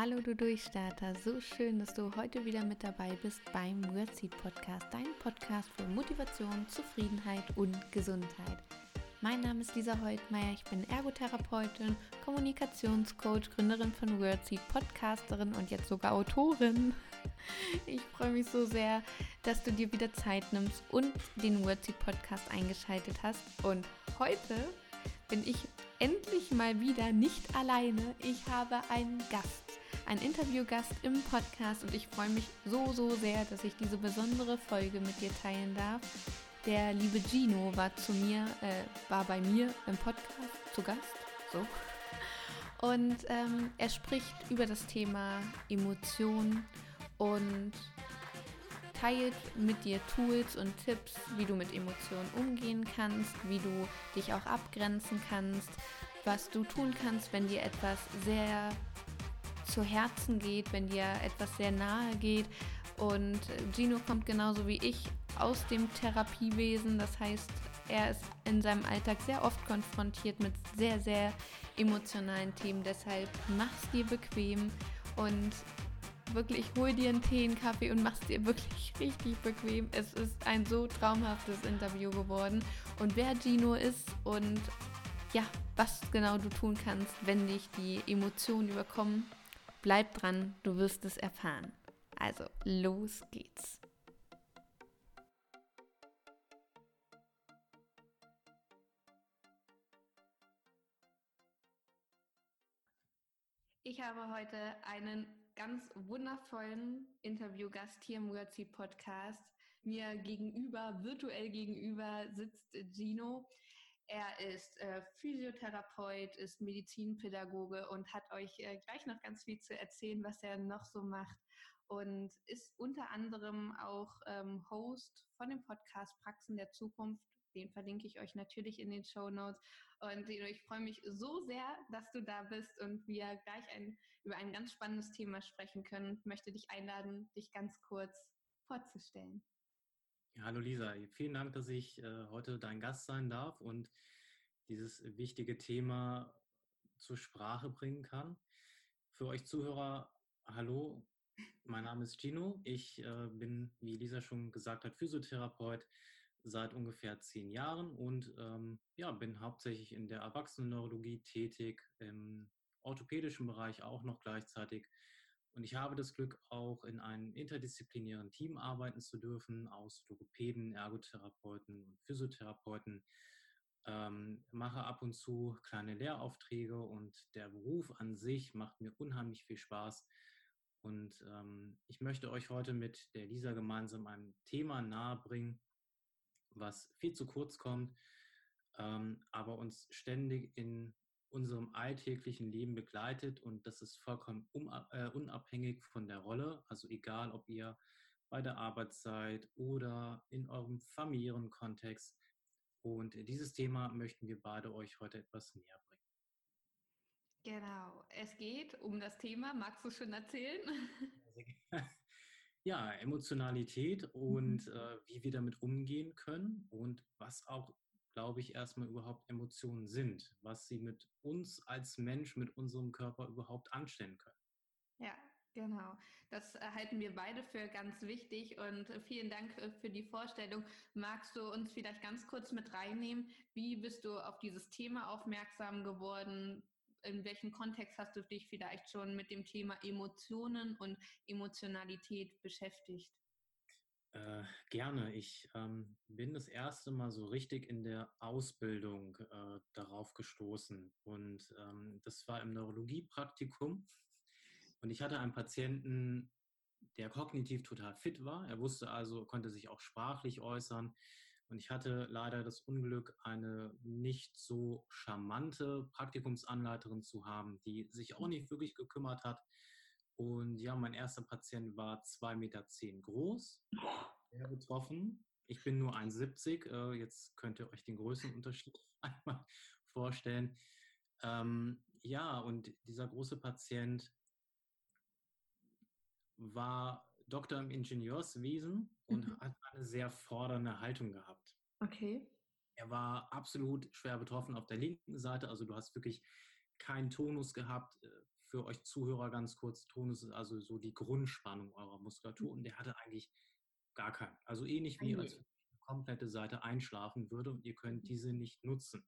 Hallo du Durchstarter, so schön, dass du heute wieder mit dabei bist beim Wordseed Podcast, dein Podcast für Motivation, Zufriedenheit und Gesundheit. Mein Name ist Lisa Heutmeier, ich bin Ergotherapeutin, Kommunikationscoach, Gründerin von Wordseed, Podcasterin und jetzt sogar Autorin. Ich freue mich so sehr, dass du dir wieder Zeit nimmst und den Wordseed Podcast eingeschaltet hast. Und heute bin ich endlich mal wieder nicht alleine. Ich habe einen Gast ein Interviewgast im Podcast und ich freue mich so, so sehr, dass ich diese besondere Folge mit dir teilen darf. Der liebe Gino war zu mir, äh, war bei mir im Podcast zu Gast. So. Und ähm, er spricht über das Thema Emotionen und teilt mit dir Tools und Tipps, wie du mit Emotionen umgehen kannst, wie du dich auch abgrenzen kannst, was du tun kannst, wenn dir etwas sehr zu Herzen geht, wenn dir etwas sehr nahe geht. Und Gino kommt genauso wie ich aus dem Therapiewesen. Das heißt, er ist in seinem Alltag sehr oft konfrontiert mit sehr, sehr emotionalen Themen. Deshalb mach's dir bequem und wirklich hol dir einen Tee, einen Kaffee und mach's dir wirklich richtig bequem. Es ist ein so traumhaftes Interview geworden. Und wer Gino ist und ja, was genau du tun kannst, wenn dich die Emotionen überkommen, Bleib dran, du wirst es erfahren. Also, los geht's. Ich habe heute einen ganz wundervollen Interviewgast hier im Wordseed Podcast. Mir gegenüber, virtuell gegenüber, sitzt Gino. Er ist äh, Physiotherapeut, ist Medizinpädagoge und hat euch äh, gleich noch ganz viel zu erzählen, was er noch so macht. Und ist unter anderem auch ähm, Host von dem Podcast Praxen der Zukunft. Den verlinke ich euch natürlich in den Show Notes. Und ich freue mich so sehr, dass du da bist und wir gleich ein, über ein ganz spannendes Thema sprechen können. Ich möchte dich einladen, dich ganz kurz vorzustellen. Hallo Lisa, vielen Dank, dass ich äh, heute dein Gast sein darf und dieses wichtige Thema zur Sprache bringen kann. Für euch Zuhörer, hallo, mein Name ist Gino. Ich äh, bin, wie Lisa schon gesagt hat, Physiotherapeut seit ungefähr zehn Jahren und ähm, ja, bin hauptsächlich in der Erwachsenenneurologie tätig, im orthopädischen Bereich auch noch gleichzeitig und ich habe das Glück, auch in einem interdisziplinären Team arbeiten zu dürfen, aus Logopäden, Ergotherapeuten und Physiotherapeuten. Ähm, mache ab und zu kleine Lehraufträge und der Beruf an sich macht mir unheimlich viel Spaß. Und ähm, ich möchte euch heute mit der Lisa gemeinsam ein Thema nahebringen, was viel zu kurz kommt, ähm, aber uns ständig in unserem alltäglichen Leben begleitet und das ist vollkommen äh, unabhängig von der Rolle. Also egal, ob ihr bei der Arbeit seid oder in eurem familiären Kontext. Und dieses Thema möchten wir beide euch heute etwas näher bringen. Genau, es geht um das Thema. Magst du schon erzählen? Ja, Emotionalität und mhm. äh, wie wir damit umgehen können und was auch glaube ich, erstmal überhaupt Emotionen sind, was sie mit uns als Mensch, mit unserem Körper überhaupt anstellen können. Ja, Genau, das halten wir beide für ganz wichtig und vielen Dank für die Vorstellung. Magst du uns vielleicht ganz kurz mit reinnehmen? Wie bist du auf dieses Thema aufmerksam geworden? In welchem Kontext hast du dich vielleicht schon mit dem Thema Emotionen und Emotionalität beschäftigt? Äh, gerne. Ich ähm, bin das erste Mal so richtig in der Ausbildung äh, darauf gestoßen. Und ähm, das war im Neurologiepraktikum. Und ich hatte einen Patienten, der kognitiv total fit war. Er wusste also, konnte sich auch sprachlich äußern. Und ich hatte leider das Unglück, eine nicht so charmante Praktikumsanleiterin zu haben, die sich auch nicht wirklich gekümmert hat. Und ja, mein erster Patient war 2,10 Meter groß, sehr betroffen. Ich bin nur 1,70. Äh, jetzt könnt ihr euch den Größenunterschied einmal vorstellen. Ähm, ja, und dieser große Patient war Doktor im Ingenieurswesen und mhm. hat eine sehr fordernde Haltung gehabt. Okay. Er war absolut schwer betroffen auf der linken Seite. Also du hast wirklich keinen Tonus gehabt, äh, für euch Zuhörer ganz kurz, Tonus ist also so die Grundspannung eurer Muskulatur und der hatte eigentlich gar keinen. Also ähnlich wie als eine komplette Seite einschlafen würde und ihr könnt mhm. diese nicht nutzen.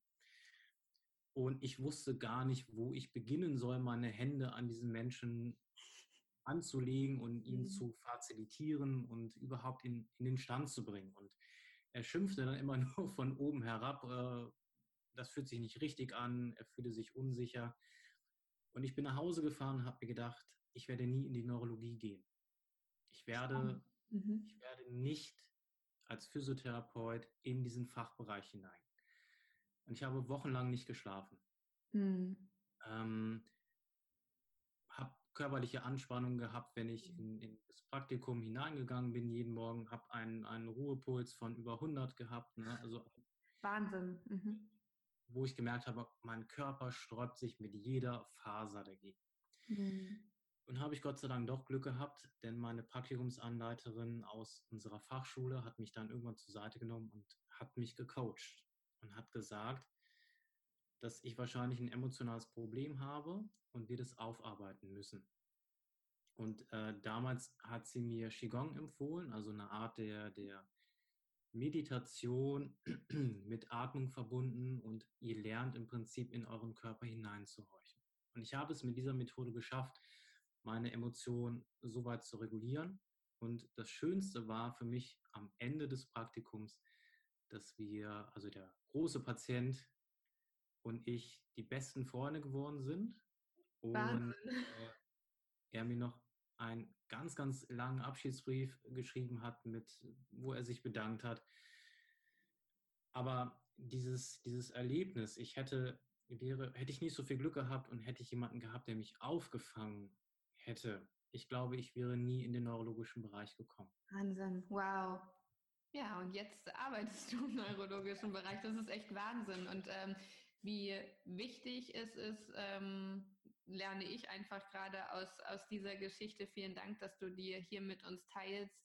Und ich wusste gar nicht, wo ich beginnen soll, meine Hände an diesen Menschen anzulegen und ihn mhm. zu facilitieren und überhaupt in, in den Stand zu bringen. Und er schimpfte dann immer nur von oben herab, äh, das fühlt sich nicht richtig an, er fühlte sich unsicher. Und ich bin nach Hause gefahren und habe mir gedacht, ich werde nie in die Neurologie gehen. Ich werde, mhm. ich werde nicht als Physiotherapeut in diesen Fachbereich hinein. Und ich habe wochenlang nicht geschlafen. Mhm. Ähm, habe körperliche Anspannung gehabt, wenn ich in, in, das Praktikum hineingegangen bin jeden Morgen, habe einen, einen Ruhepuls von über 100 gehabt. Ne? Also, Wahnsinn. Mhm. Wo ich gemerkt habe, mein Körper sträubt sich mit jeder Faser dagegen. Mhm. Und habe ich Gott sei Dank doch Glück gehabt, denn meine Praktikumsanleiterin aus unserer Fachschule hat mich dann irgendwann zur Seite genommen und hat mich gecoacht und hat gesagt, dass ich wahrscheinlich ein emotionales Problem habe und wir das aufarbeiten müssen. Und äh, damals hat sie mir Qigong empfohlen, also eine Art der, der Meditation mit Atmung verbunden und ihr lernt im Prinzip in euren Körper hineinzuhorchen. Und ich habe es mit dieser Methode geschafft, meine Emotionen so weit zu regulieren. Und das Schönste war für mich am Ende des Praktikums, dass wir, also der große Patient und ich, die besten Freunde geworden sind. Und äh, er mir noch einen ganz, ganz langen Abschiedsbrief geschrieben hat, mit, wo er sich bedankt hat. Aber dieses, dieses Erlebnis, ich hätte, wäre, hätte ich nicht so viel Glück gehabt und hätte ich jemanden gehabt, der mich aufgefangen hätte, ich glaube, ich wäre nie in den neurologischen Bereich gekommen. Wahnsinn, wow. Ja, und jetzt arbeitest du im neurologischen Bereich. Das ist echt Wahnsinn. Und ähm, wie wichtig es ist, ähm, lerne ich einfach gerade aus, aus dieser Geschichte. Vielen Dank, dass du dir hier mit uns teilst,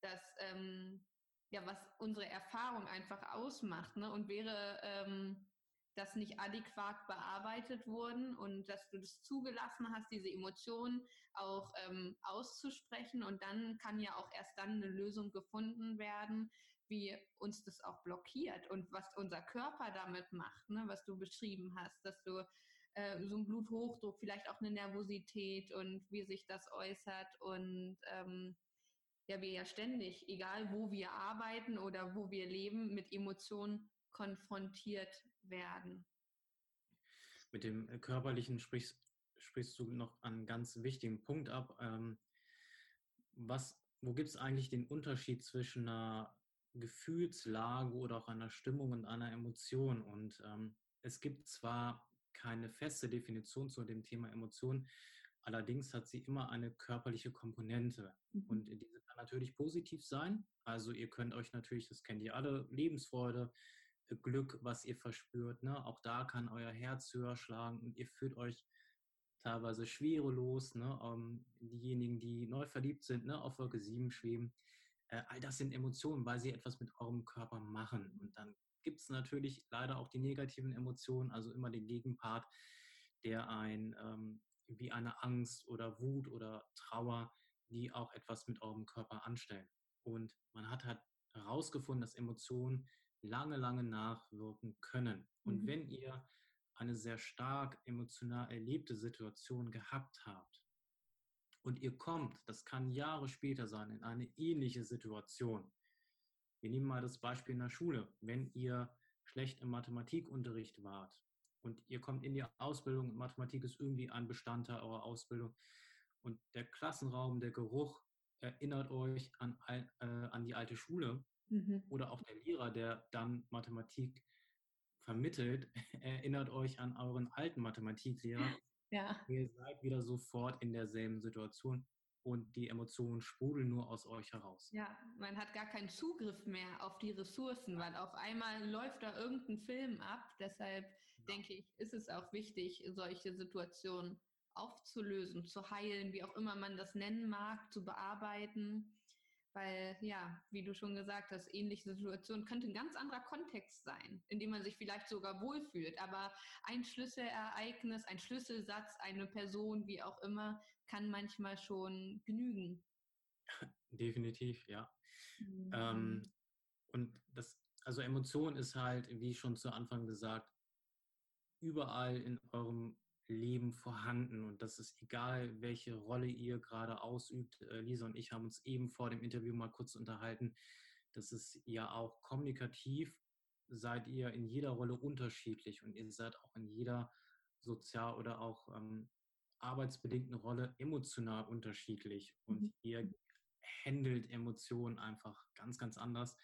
dass ähm, ja, was unsere Erfahrung einfach ausmacht. Ne? Und wäre ähm, das nicht adäquat bearbeitet worden und dass du das zugelassen hast, diese Emotionen auch ähm, auszusprechen. Und dann kann ja auch erst dann eine Lösung gefunden werden, wie uns das auch blockiert und was unser Körper damit macht, ne? was du beschrieben hast, dass du äh, so ein Bluthochdruck, vielleicht auch eine Nervosität und wie sich das äußert und ähm, ja, wir ja ständig, egal wo wir arbeiten oder wo wir leben, mit Emotionen konfrontiert werden. Mit dem äh, Körperlichen sprichst, sprichst du noch einen ganz wichtigen Punkt ab. Ähm, was, wo gibt es eigentlich den Unterschied zwischen einer Gefühlslage oder auch einer Stimmung und einer Emotion? Und ähm, es gibt zwar keine feste Definition zu dem Thema Emotion, allerdings hat sie immer eine körperliche Komponente. Mhm. Und diese kann natürlich positiv sein. Also ihr könnt euch natürlich, das kennt ihr alle, Lebensfreude, Glück, was ihr verspürt. Ne? Auch da kann euer Herz höher schlagen und ihr fühlt euch teilweise schwerelos. Ne? Ähm, diejenigen, die neu verliebt sind, ne? auf Wolke 7 schweben. Äh, all das sind Emotionen, weil sie etwas mit eurem Körper machen. Und dann gibt es natürlich leider auch die negativen Emotionen, also immer den Gegenpart, der ein ähm, wie eine Angst oder Wut oder Trauer, die auch etwas mit eurem Körper anstellen. Und man hat halt herausgefunden, dass Emotionen lange, lange nachwirken können. Und mhm. wenn ihr eine sehr stark emotional erlebte Situation gehabt habt und ihr kommt, das kann Jahre später sein, in eine ähnliche Situation. Wir nehmen mal das Beispiel in der Schule. Wenn ihr schlecht im Mathematikunterricht wart und ihr kommt in die Ausbildung, Mathematik ist irgendwie ein Bestandteil eurer Ausbildung und der Klassenraum, der Geruch erinnert euch an, äh, an die alte Schule, Mhm. Oder auch der Lehrer, der dann Mathematik vermittelt, erinnert euch an euren alten Mathematiklehrer. Ja. Ihr seid wieder sofort in derselben Situation und die Emotionen sprudeln nur aus euch heraus. Ja, man hat gar keinen Zugriff mehr auf die Ressourcen, weil auf einmal läuft da irgendein Film ab. Deshalb ja. denke ich, ist es auch wichtig, solche Situationen aufzulösen, zu heilen, wie auch immer man das nennen mag, zu bearbeiten Weil, ja, wie du schon gesagt hast, ähnliche Situation könnte ein ganz anderer Kontext sein, in dem man sich vielleicht sogar wohlfühlt. Aber ein Schlüsselereignis, ein Schlüsselsatz, eine Person, wie auch immer, kann manchmal schon genügen. Definitiv, ja. Mhm. Ähm, und das, also Emotion ist halt, wie schon zu Anfang gesagt, überall in eurem Leben vorhanden und das ist egal, welche Rolle ihr gerade ausübt. Äh, Lisa und ich haben uns eben vor dem Interview mal kurz unterhalten. Das ist ja auch kommunikativ, seid ihr in jeder Rolle unterschiedlich und ihr seid auch in jeder sozial oder auch ähm, arbeitsbedingten Rolle emotional unterschiedlich und mhm. ihr handelt Emotionen einfach ganz, ganz anders.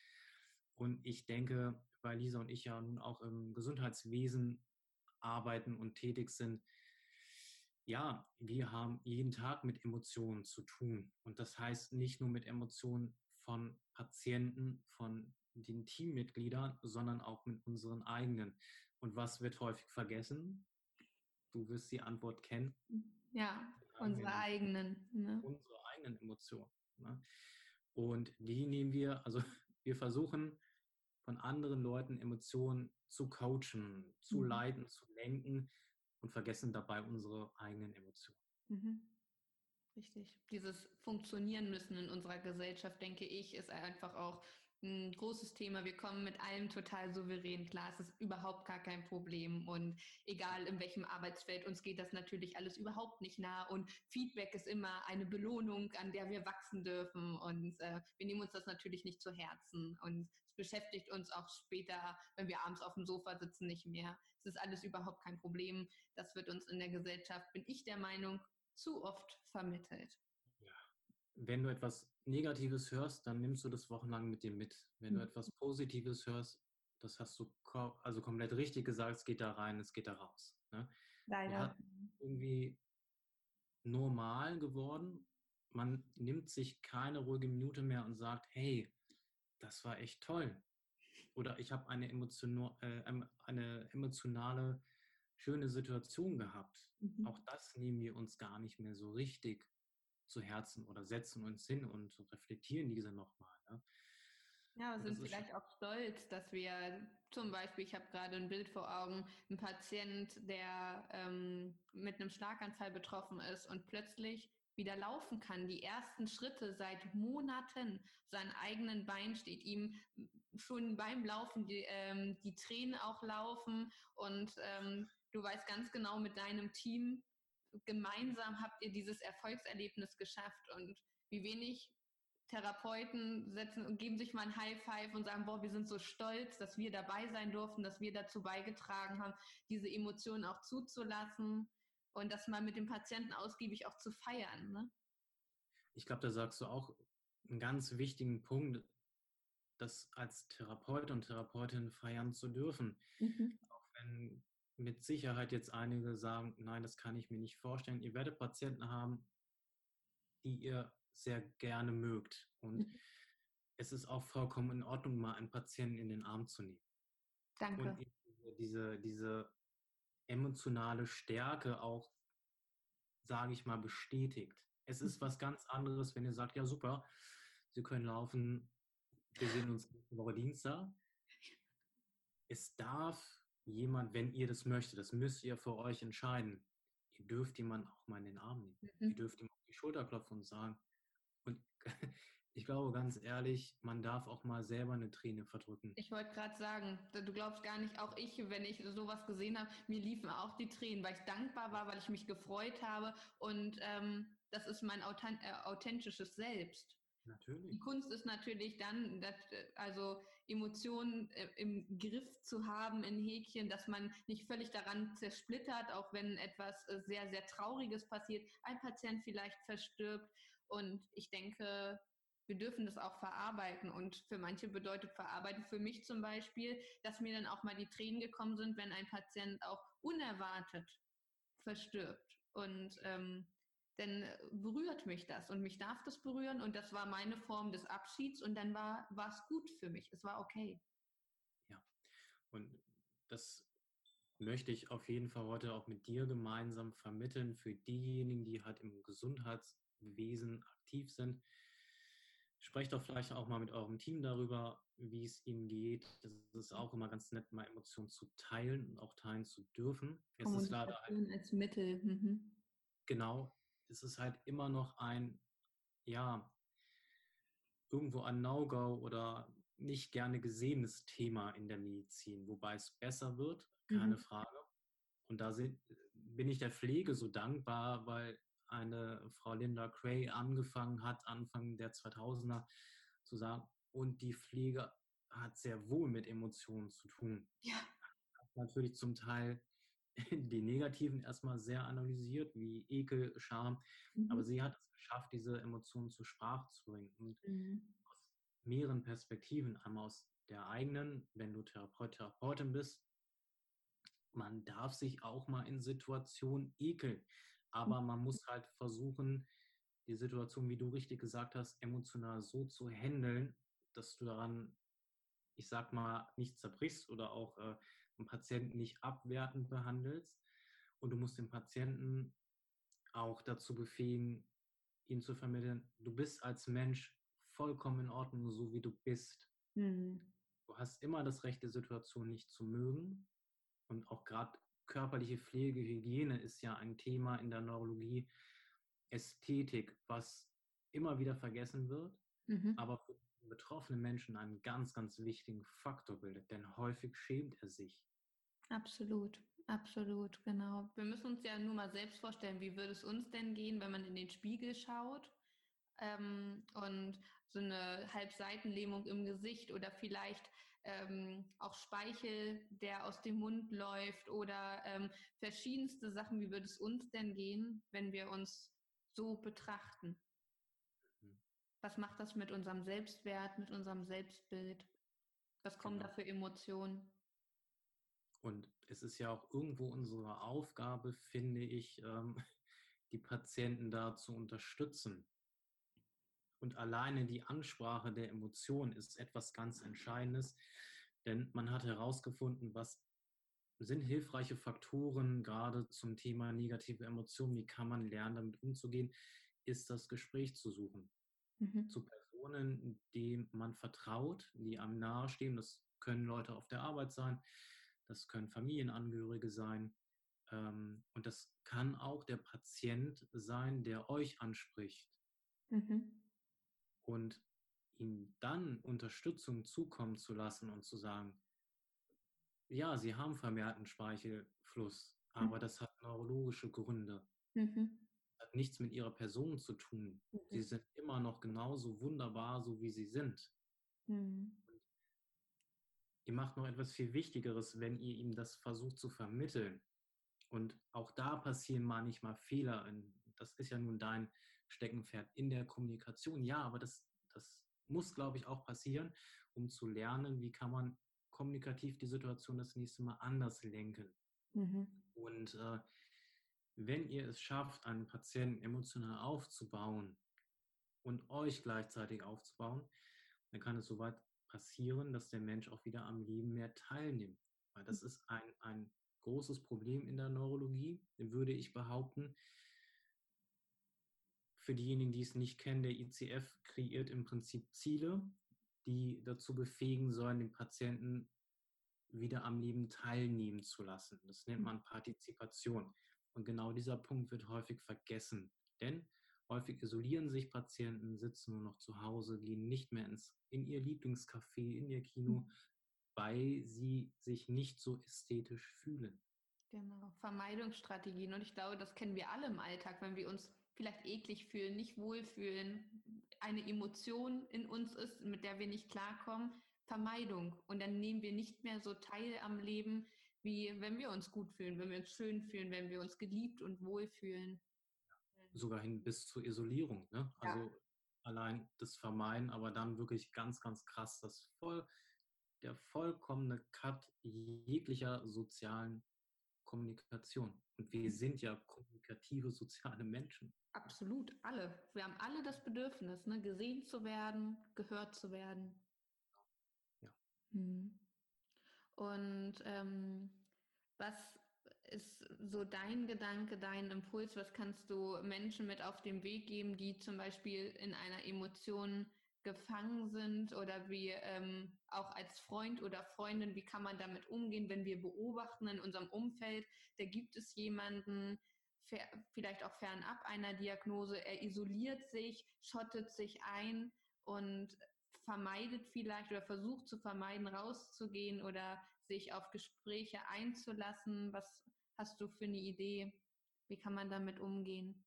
Und ich denke, weil Lisa und ich ja nun auch im Gesundheitswesen arbeiten und tätig sind, ja, wir haben jeden Tag mit Emotionen zu tun. Und das heißt nicht nur mit Emotionen von Patienten, von den Teammitgliedern, sondern auch mit unseren eigenen. Und was wird häufig vergessen? Du wirst die Antwort kennen. Ja, unsere eigenen. Ne? Unsere eigenen Emotionen. Ne? Und die nehmen wir, also wir versuchen von anderen Leuten Emotionen zu coachen, zu mhm. leiten, zu lenken und vergessen dabei unsere eigenen Emotionen. Mhm. Richtig. Dieses Funktionieren müssen in unserer Gesellschaft, denke ich, ist einfach auch ein großes Thema. Wir kommen mit allem total souverän klar. Es ist überhaupt gar kein Problem. Und egal in welchem Arbeitsfeld, uns geht das natürlich alles überhaupt nicht nah. Und Feedback ist immer eine Belohnung, an der wir wachsen dürfen. Und äh, wir nehmen uns das natürlich nicht zu Herzen. Und es beschäftigt uns auch später, wenn wir abends auf dem Sofa sitzen, nicht mehr. Es ist alles überhaupt kein Problem. Das wird uns in der Gesellschaft, bin ich der Meinung, zu oft vermittelt. Ja. Wenn du etwas Negatives hörst, dann nimmst du das wochenlang mit dir mit. Wenn du mhm. etwas Positives hörst, das hast du also komplett richtig gesagt, es geht da rein, es geht da raus. Ne? Leider. irgendwie normal geworden. Man nimmt sich keine ruhige Minute mehr und sagt, hey, das war echt toll. Oder ich habe eine, äh, eine emotionale, schöne Situation gehabt. Mhm. Auch das nehmen wir uns gar nicht mehr so richtig zu Herzen oder setzen uns hin und reflektieren diese nochmal. Ne? Ja, wir sind vielleicht auch stolz, dass wir zum Beispiel, ich habe gerade ein Bild vor Augen, ein Patient, der ähm, mit einem Schlaganfall betroffen ist und plötzlich wieder laufen kann, die ersten Schritte seit Monaten seinen eigenen Bein steht, ihm schon beim Laufen die, ähm, die Tränen auch laufen und ähm, du weißt ganz genau mit deinem Team, gemeinsam habt ihr dieses Erfolgserlebnis geschafft und wie wenig Therapeuten setzen und geben sich mal ein High Five und sagen, boah, wir sind so stolz, dass wir dabei sein durften, dass wir dazu beigetragen haben, diese Emotionen auch zuzulassen und das mal mit dem Patienten ausgiebig auch zu feiern. Ne? Ich glaube, da sagst du auch einen ganz wichtigen Punkt, das als Therapeut und Therapeutin feiern zu dürfen. Mhm. Auch wenn mit Sicherheit jetzt einige sagen, nein, das kann ich mir nicht vorstellen. Ihr werdet Patienten haben, die ihr sehr gerne mögt. Und mhm. es ist auch vollkommen in Ordnung, mal einen Patienten in den Arm zu nehmen. Danke. Und diese, diese emotionale Stärke auch, sage ich mal, bestätigt. Es ist mhm. was ganz anderes, wenn ihr sagt, ja super, Sie können laufen, wir sehen uns nächste Woche Dienstag. Es darf jemand, wenn ihr das möchtet, das müsst ihr für euch entscheiden. Ihr dürft jemanden auch mal in den Arm nehmen. Mhm. Ihr dürft ihm auf die Schulter klopfen und sagen. Und ich glaube ganz ehrlich, man darf auch mal selber eine Träne verdrücken. Ich wollte gerade sagen, du glaubst gar nicht, auch ich, wenn ich sowas gesehen habe, mir liefen auch die Tränen, weil ich dankbar war, weil ich mich gefreut habe. Und ähm, das ist mein äh, authentisches Selbst. Natürlich. Die Kunst ist natürlich dann, dass, also Emotionen äh, im Griff zu haben in Häkchen, dass man nicht völlig daran zersplittert, auch wenn etwas äh, sehr, sehr Trauriges passiert, ein Patient vielleicht verstirbt. Und ich denke, wir dürfen das auch verarbeiten. Und für manche bedeutet verarbeiten, für mich zum Beispiel, dass mir dann auch mal die Tränen gekommen sind, wenn ein Patient auch unerwartet verstirbt. Und ähm, dann berührt mich das und mich darf das berühren und das war meine Form des Abschieds und dann war es gut für mich. Es war okay. Ja, und das möchte ich auf jeden Fall heute auch mit dir gemeinsam vermitteln für diejenigen, die halt im Gesundheitswesen aktiv sind. Sprecht doch vielleicht auch mal mit eurem Team darüber, wie es ihm geht. Das ist auch immer ganz nett, mal Emotionen zu teilen und auch teilen zu dürfen. Es ist leider halt, als Mittel. Mhm. Genau, es ist halt immer noch ein, ja, irgendwo ein No-Go oder nicht gerne gesehenes Thema in der Medizin, wobei es besser wird, keine mhm. Frage. Und da sind, bin ich der Pflege so dankbar, weil eine Frau Linda Cray angefangen hat, Anfang der 2000er, zu sagen, und die Pflege hat sehr wohl mit Emotionen zu tun. Ja. Hat natürlich zum Teil die negativen erstmal sehr analysiert, wie Ekel, Scham, mhm. aber sie hat es geschafft, diese Emotionen zur Sprache zu bringen. Und mhm. aus mehreren Perspektiven, einmal aus der eigenen, wenn du Therapeut, Therapeutin bist, man darf sich auch mal in Situationen ekeln. Aber man muss halt versuchen, die Situation, wie du richtig gesagt hast, emotional so zu handeln, dass du daran, ich sag mal, nicht zerbrichst oder auch äh, einen Patienten nicht abwertend behandelst. Und du musst den Patienten auch dazu befähigen, ihn zu vermitteln, du bist als Mensch vollkommen in Ordnung, so wie du bist. Mhm. Du hast immer das Recht, die Situation nicht zu mögen. Und auch gerade körperliche Pflege, Hygiene ist ja ein Thema in der Neurologie. Ästhetik, was immer wieder vergessen wird, mhm. aber für betroffene Menschen einen ganz, ganz wichtigen Faktor bildet, denn häufig schämt er sich. Absolut, absolut, genau. Wir müssen uns ja nur mal selbst vorstellen, wie würde es uns denn gehen, wenn man in den Spiegel schaut ähm, und so eine Halbseitenlähmung im Gesicht oder vielleicht ähm, auch Speichel, der aus dem Mund läuft oder ähm, verschiedenste Sachen. Wie würde es uns denn gehen, wenn wir uns so betrachten? Mhm. Was macht das mit unserem Selbstwert, mit unserem Selbstbild? Was kommen genau. da für Emotionen? Und es ist ja auch irgendwo unsere Aufgabe, finde ich, ähm, die Patienten da zu unterstützen. Und alleine die Ansprache der Emotionen ist etwas ganz Entscheidendes, denn man hat herausgefunden, was sind hilfreiche Faktoren gerade zum Thema negative Emotionen, wie kann man lernen, damit umzugehen, ist das Gespräch zu suchen. Mhm. Zu Personen, denen man vertraut, die einem nahestehen. Das können Leute auf der Arbeit sein, das können Familienangehörige sein. Ähm, und das kann auch der Patient sein, der euch anspricht. Mhm und ihm dann Unterstützung zukommen zu lassen und zu sagen, ja, sie haben vermehrten Speichelfluss, aber mhm. das hat neurologische Gründe. Mhm. Hat nichts mit ihrer Person zu tun. Mhm. Sie sind immer noch genauso wunderbar, so wie sie sind. Mhm. Ihr macht noch etwas viel Wichtigeres, wenn ihr ihm das versucht zu vermitteln. Und auch da passieren manchmal Fehler. Das ist ja nun dein Steckenpferd in der Kommunikation. Ja, aber das, das muss, glaube ich, auch passieren, um zu lernen, wie kann man kommunikativ die Situation das nächste Mal anders lenken. Mhm. Und äh, wenn ihr es schafft, einen Patienten emotional aufzubauen und euch gleichzeitig aufzubauen, dann kann es soweit passieren, dass der Mensch auch wieder am Leben mehr teilnimmt. Weil das mhm. ist ein, ein großes Problem in der Neurologie, würde ich behaupten, für diejenigen, die es nicht kennen, der ICF kreiert im Prinzip Ziele, die dazu befähigen sollen, den Patienten wieder am Leben teilnehmen zu lassen. Das nennt man Partizipation. Und genau dieser Punkt wird häufig vergessen. Denn häufig isolieren sich Patienten, sitzen nur noch zu Hause, gehen nicht mehr ins, in ihr Lieblingscafé, in ihr Kino, mhm. weil sie sich nicht so ästhetisch fühlen. Genau, Vermeidungsstrategien. Und ich glaube, das kennen wir alle im Alltag, wenn wir uns vielleicht eklig fühlen, nicht wohlfühlen, eine Emotion in uns ist, mit der wir nicht klarkommen, Vermeidung. Und dann nehmen wir nicht mehr so teil am Leben, wie wenn wir uns gut fühlen, wenn wir uns schön fühlen, wenn wir uns geliebt und wohlfühlen. Sogar hin bis zur Isolierung. Ne? Also ja. allein das Vermeiden, aber dann wirklich ganz, ganz krass, das voll, der vollkommene Cut jeglicher sozialen Kommunikation. Und wir sind ja kommunikative soziale Menschen. Absolut, alle. Wir haben alle das Bedürfnis, ne? gesehen zu werden, gehört zu werden. Ja. Hm. Und ähm, was ist so dein Gedanke, dein Impuls? Was kannst du Menschen mit auf den Weg geben, die zum Beispiel in einer Emotion gefangen sind oder wie ähm, auch als Freund oder Freundin, wie kann man damit umgehen, wenn wir beobachten in unserem Umfeld, da gibt es jemanden, vielleicht auch fernab einer Diagnose, er isoliert sich, schottet sich ein und vermeidet vielleicht oder versucht zu vermeiden, rauszugehen oder sich auf Gespräche einzulassen. Was hast du für eine Idee? Wie kann man damit umgehen?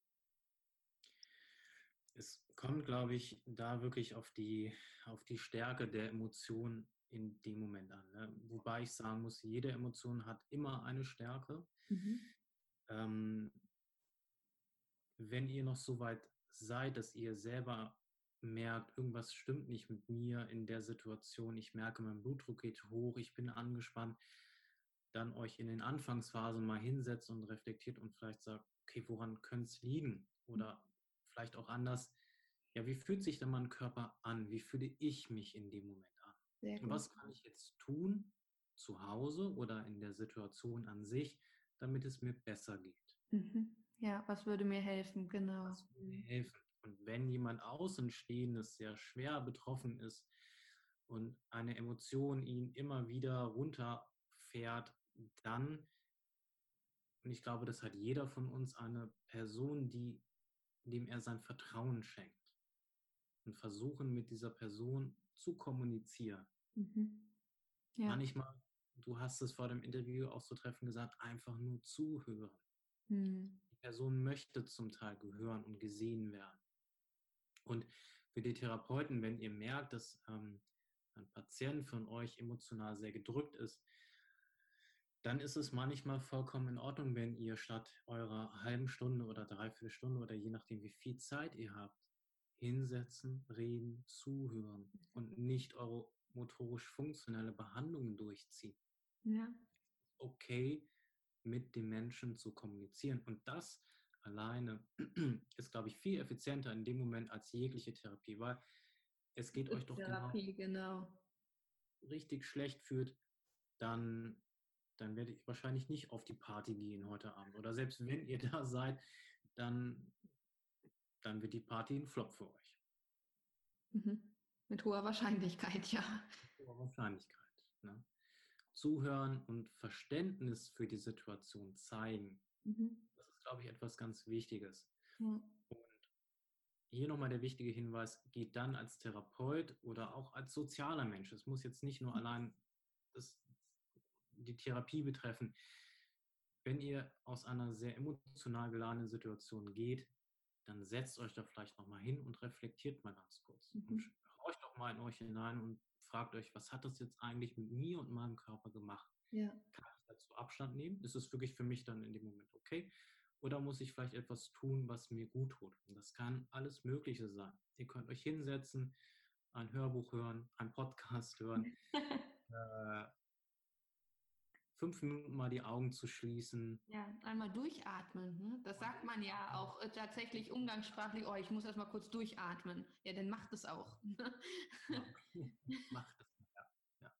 Es kommt, glaube ich, da wirklich auf die, auf die Stärke der Emotion in dem Moment an. Ne? Wobei ich sagen muss, jede Emotion hat immer eine Stärke. Mhm. Ähm, wenn ihr noch so weit seid, dass ihr selber merkt, irgendwas stimmt nicht mit mir in der Situation, ich merke, mein Blutdruck geht hoch, ich bin angespannt, dann euch in den Anfangsphasen mal hinsetzt und reflektiert und vielleicht sagt, okay, woran könnte es liegen? Oder vielleicht auch anders, ja, wie fühlt sich denn mein Körper an? Wie fühle ich mich in dem Moment an? Und was kann ich jetzt tun, zu Hause oder in der Situation an sich, damit es mir besser geht? Mhm. Ja, was würde mir helfen, genau. Was würde mir helfen? Und wenn jemand Außenstehendes sehr schwer betroffen ist und eine Emotion ihn immer wieder runterfährt, dann, und ich glaube, das hat jeder von uns, eine Person, die, dem er sein Vertrauen schenkt. Und versuchen mit dieser Person zu kommunizieren. Mhm. Ja. Manchmal, du hast es vor dem Interview auch zu treffen gesagt, einfach nur zuhören. Mhm. Die Person möchte zum Teil gehören und gesehen werden. Und für die Therapeuten, wenn ihr merkt, dass ähm, ein Patient von euch emotional sehr gedrückt ist, dann ist es manchmal vollkommen in Ordnung, wenn ihr statt eurer halben Stunde oder dreiviertel Stunde oder je nachdem, wie viel Zeit ihr habt, hinsetzen, reden, zuhören und nicht eure motorisch-funktionelle Behandlungen durchziehen. Ja. Okay, mit dem Menschen zu kommunizieren. Und das alleine ist, glaube ich, viel effizienter in dem Moment als jegliche Therapie, weil es geht euch doch genau Therapie, genau, genau richtig schlecht fühlt, dann, dann werde ich wahrscheinlich nicht auf die Party gehen heute Abend. Oder selbst wenn ihr da seid, dann, dann wird die Party ein Flop für euch. Mhm. Mit hoher Wahrscheinlichkeit, ja. Mit hoher Wahrscheinlichkeit. Ne? Zuhören und Verständnis für die Situation zeigen. Mhm glaube ich, etwas ganz Wichtiges. Ja. Und hier nochmal der wichtige Hinweis, geht dann als Therapeut oder auch als sozialer Mensch. Es muss jetzt nicht nur mhm. allein das, die Therapie betreffen. Wenn ihr aus einer sehr emotional geladenen Situation geht, dann setzt euch da vielleicht nochmal hin und reflektiert mal ganz kurz. Mhm. Und horcht doch mal in euch hinein und fragt euch, was hat das jetzt eigentlich mit mir und meinem Körper gemacht? Ja. Kann ich dazu Abstand nehmen? Ist es wirklich für mich dann in dem Moment okay? Oder muss ich vielleicht etwas tun, was mir gut tut? Und das kann alles Mögliche sein. Ihr könnt euch hinsetzen, ein Hörbuch hören, ein Podcast hören, äh, fünf Minuten mal die Augen zu schließen. Ja, einmal durchatmen. Ne? Das sagt man ja auch äh, tatsächlich umgangssprachlich, oh, ich muss erst mal kurz durchatmen. Ja, dann macht es auch. ja, macht es, ja, ja.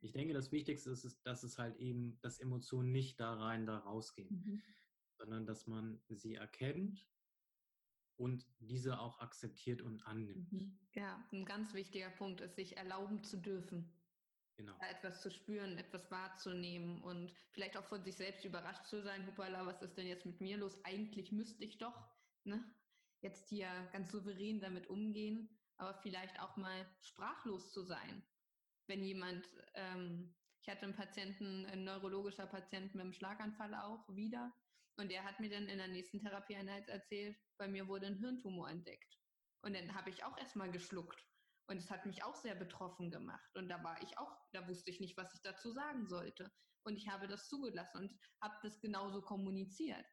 Ich denke, das Wichtigste ist, dass es halt eben, dass Emotionen nicht da rein, da rausgehen. Mhm sondern dass man sie erkennt und diese auch akzeptiert und annimmt. Mhm. Ja, ein ganz wichtiger Punkt ist, sich erlauben zu dürfen. Genau. etwas zu spüren, etwas wahrzunehmen und vielleicht auch von sich selbst überrascht zu sein, hoppala, was ist denn jetzt mit mir los? Eigentlich müsste ich doch ne, jetzt hier ganz souverän damit umgehen, aber vielleicht auch mal sprachlos zu sein. Wenn jemand, ähm, ich hatte einen Patienten, ein neurologischer Patient mit einem Schlaganfall auch wieder, und er hat mir dann in der nächsten Therapieeinheit erzählt, bei mir wurde ein Hirntumor entdeckt. Und dann habe ich auch erstmal geschluckt. Und es hat mich auch sehr betroffen gemacht. Und da war ich auch, da wusste ich nicht, was ich dazu sagen sollte. Und ich habe das zugelassen und habe das genauso kommuniziert.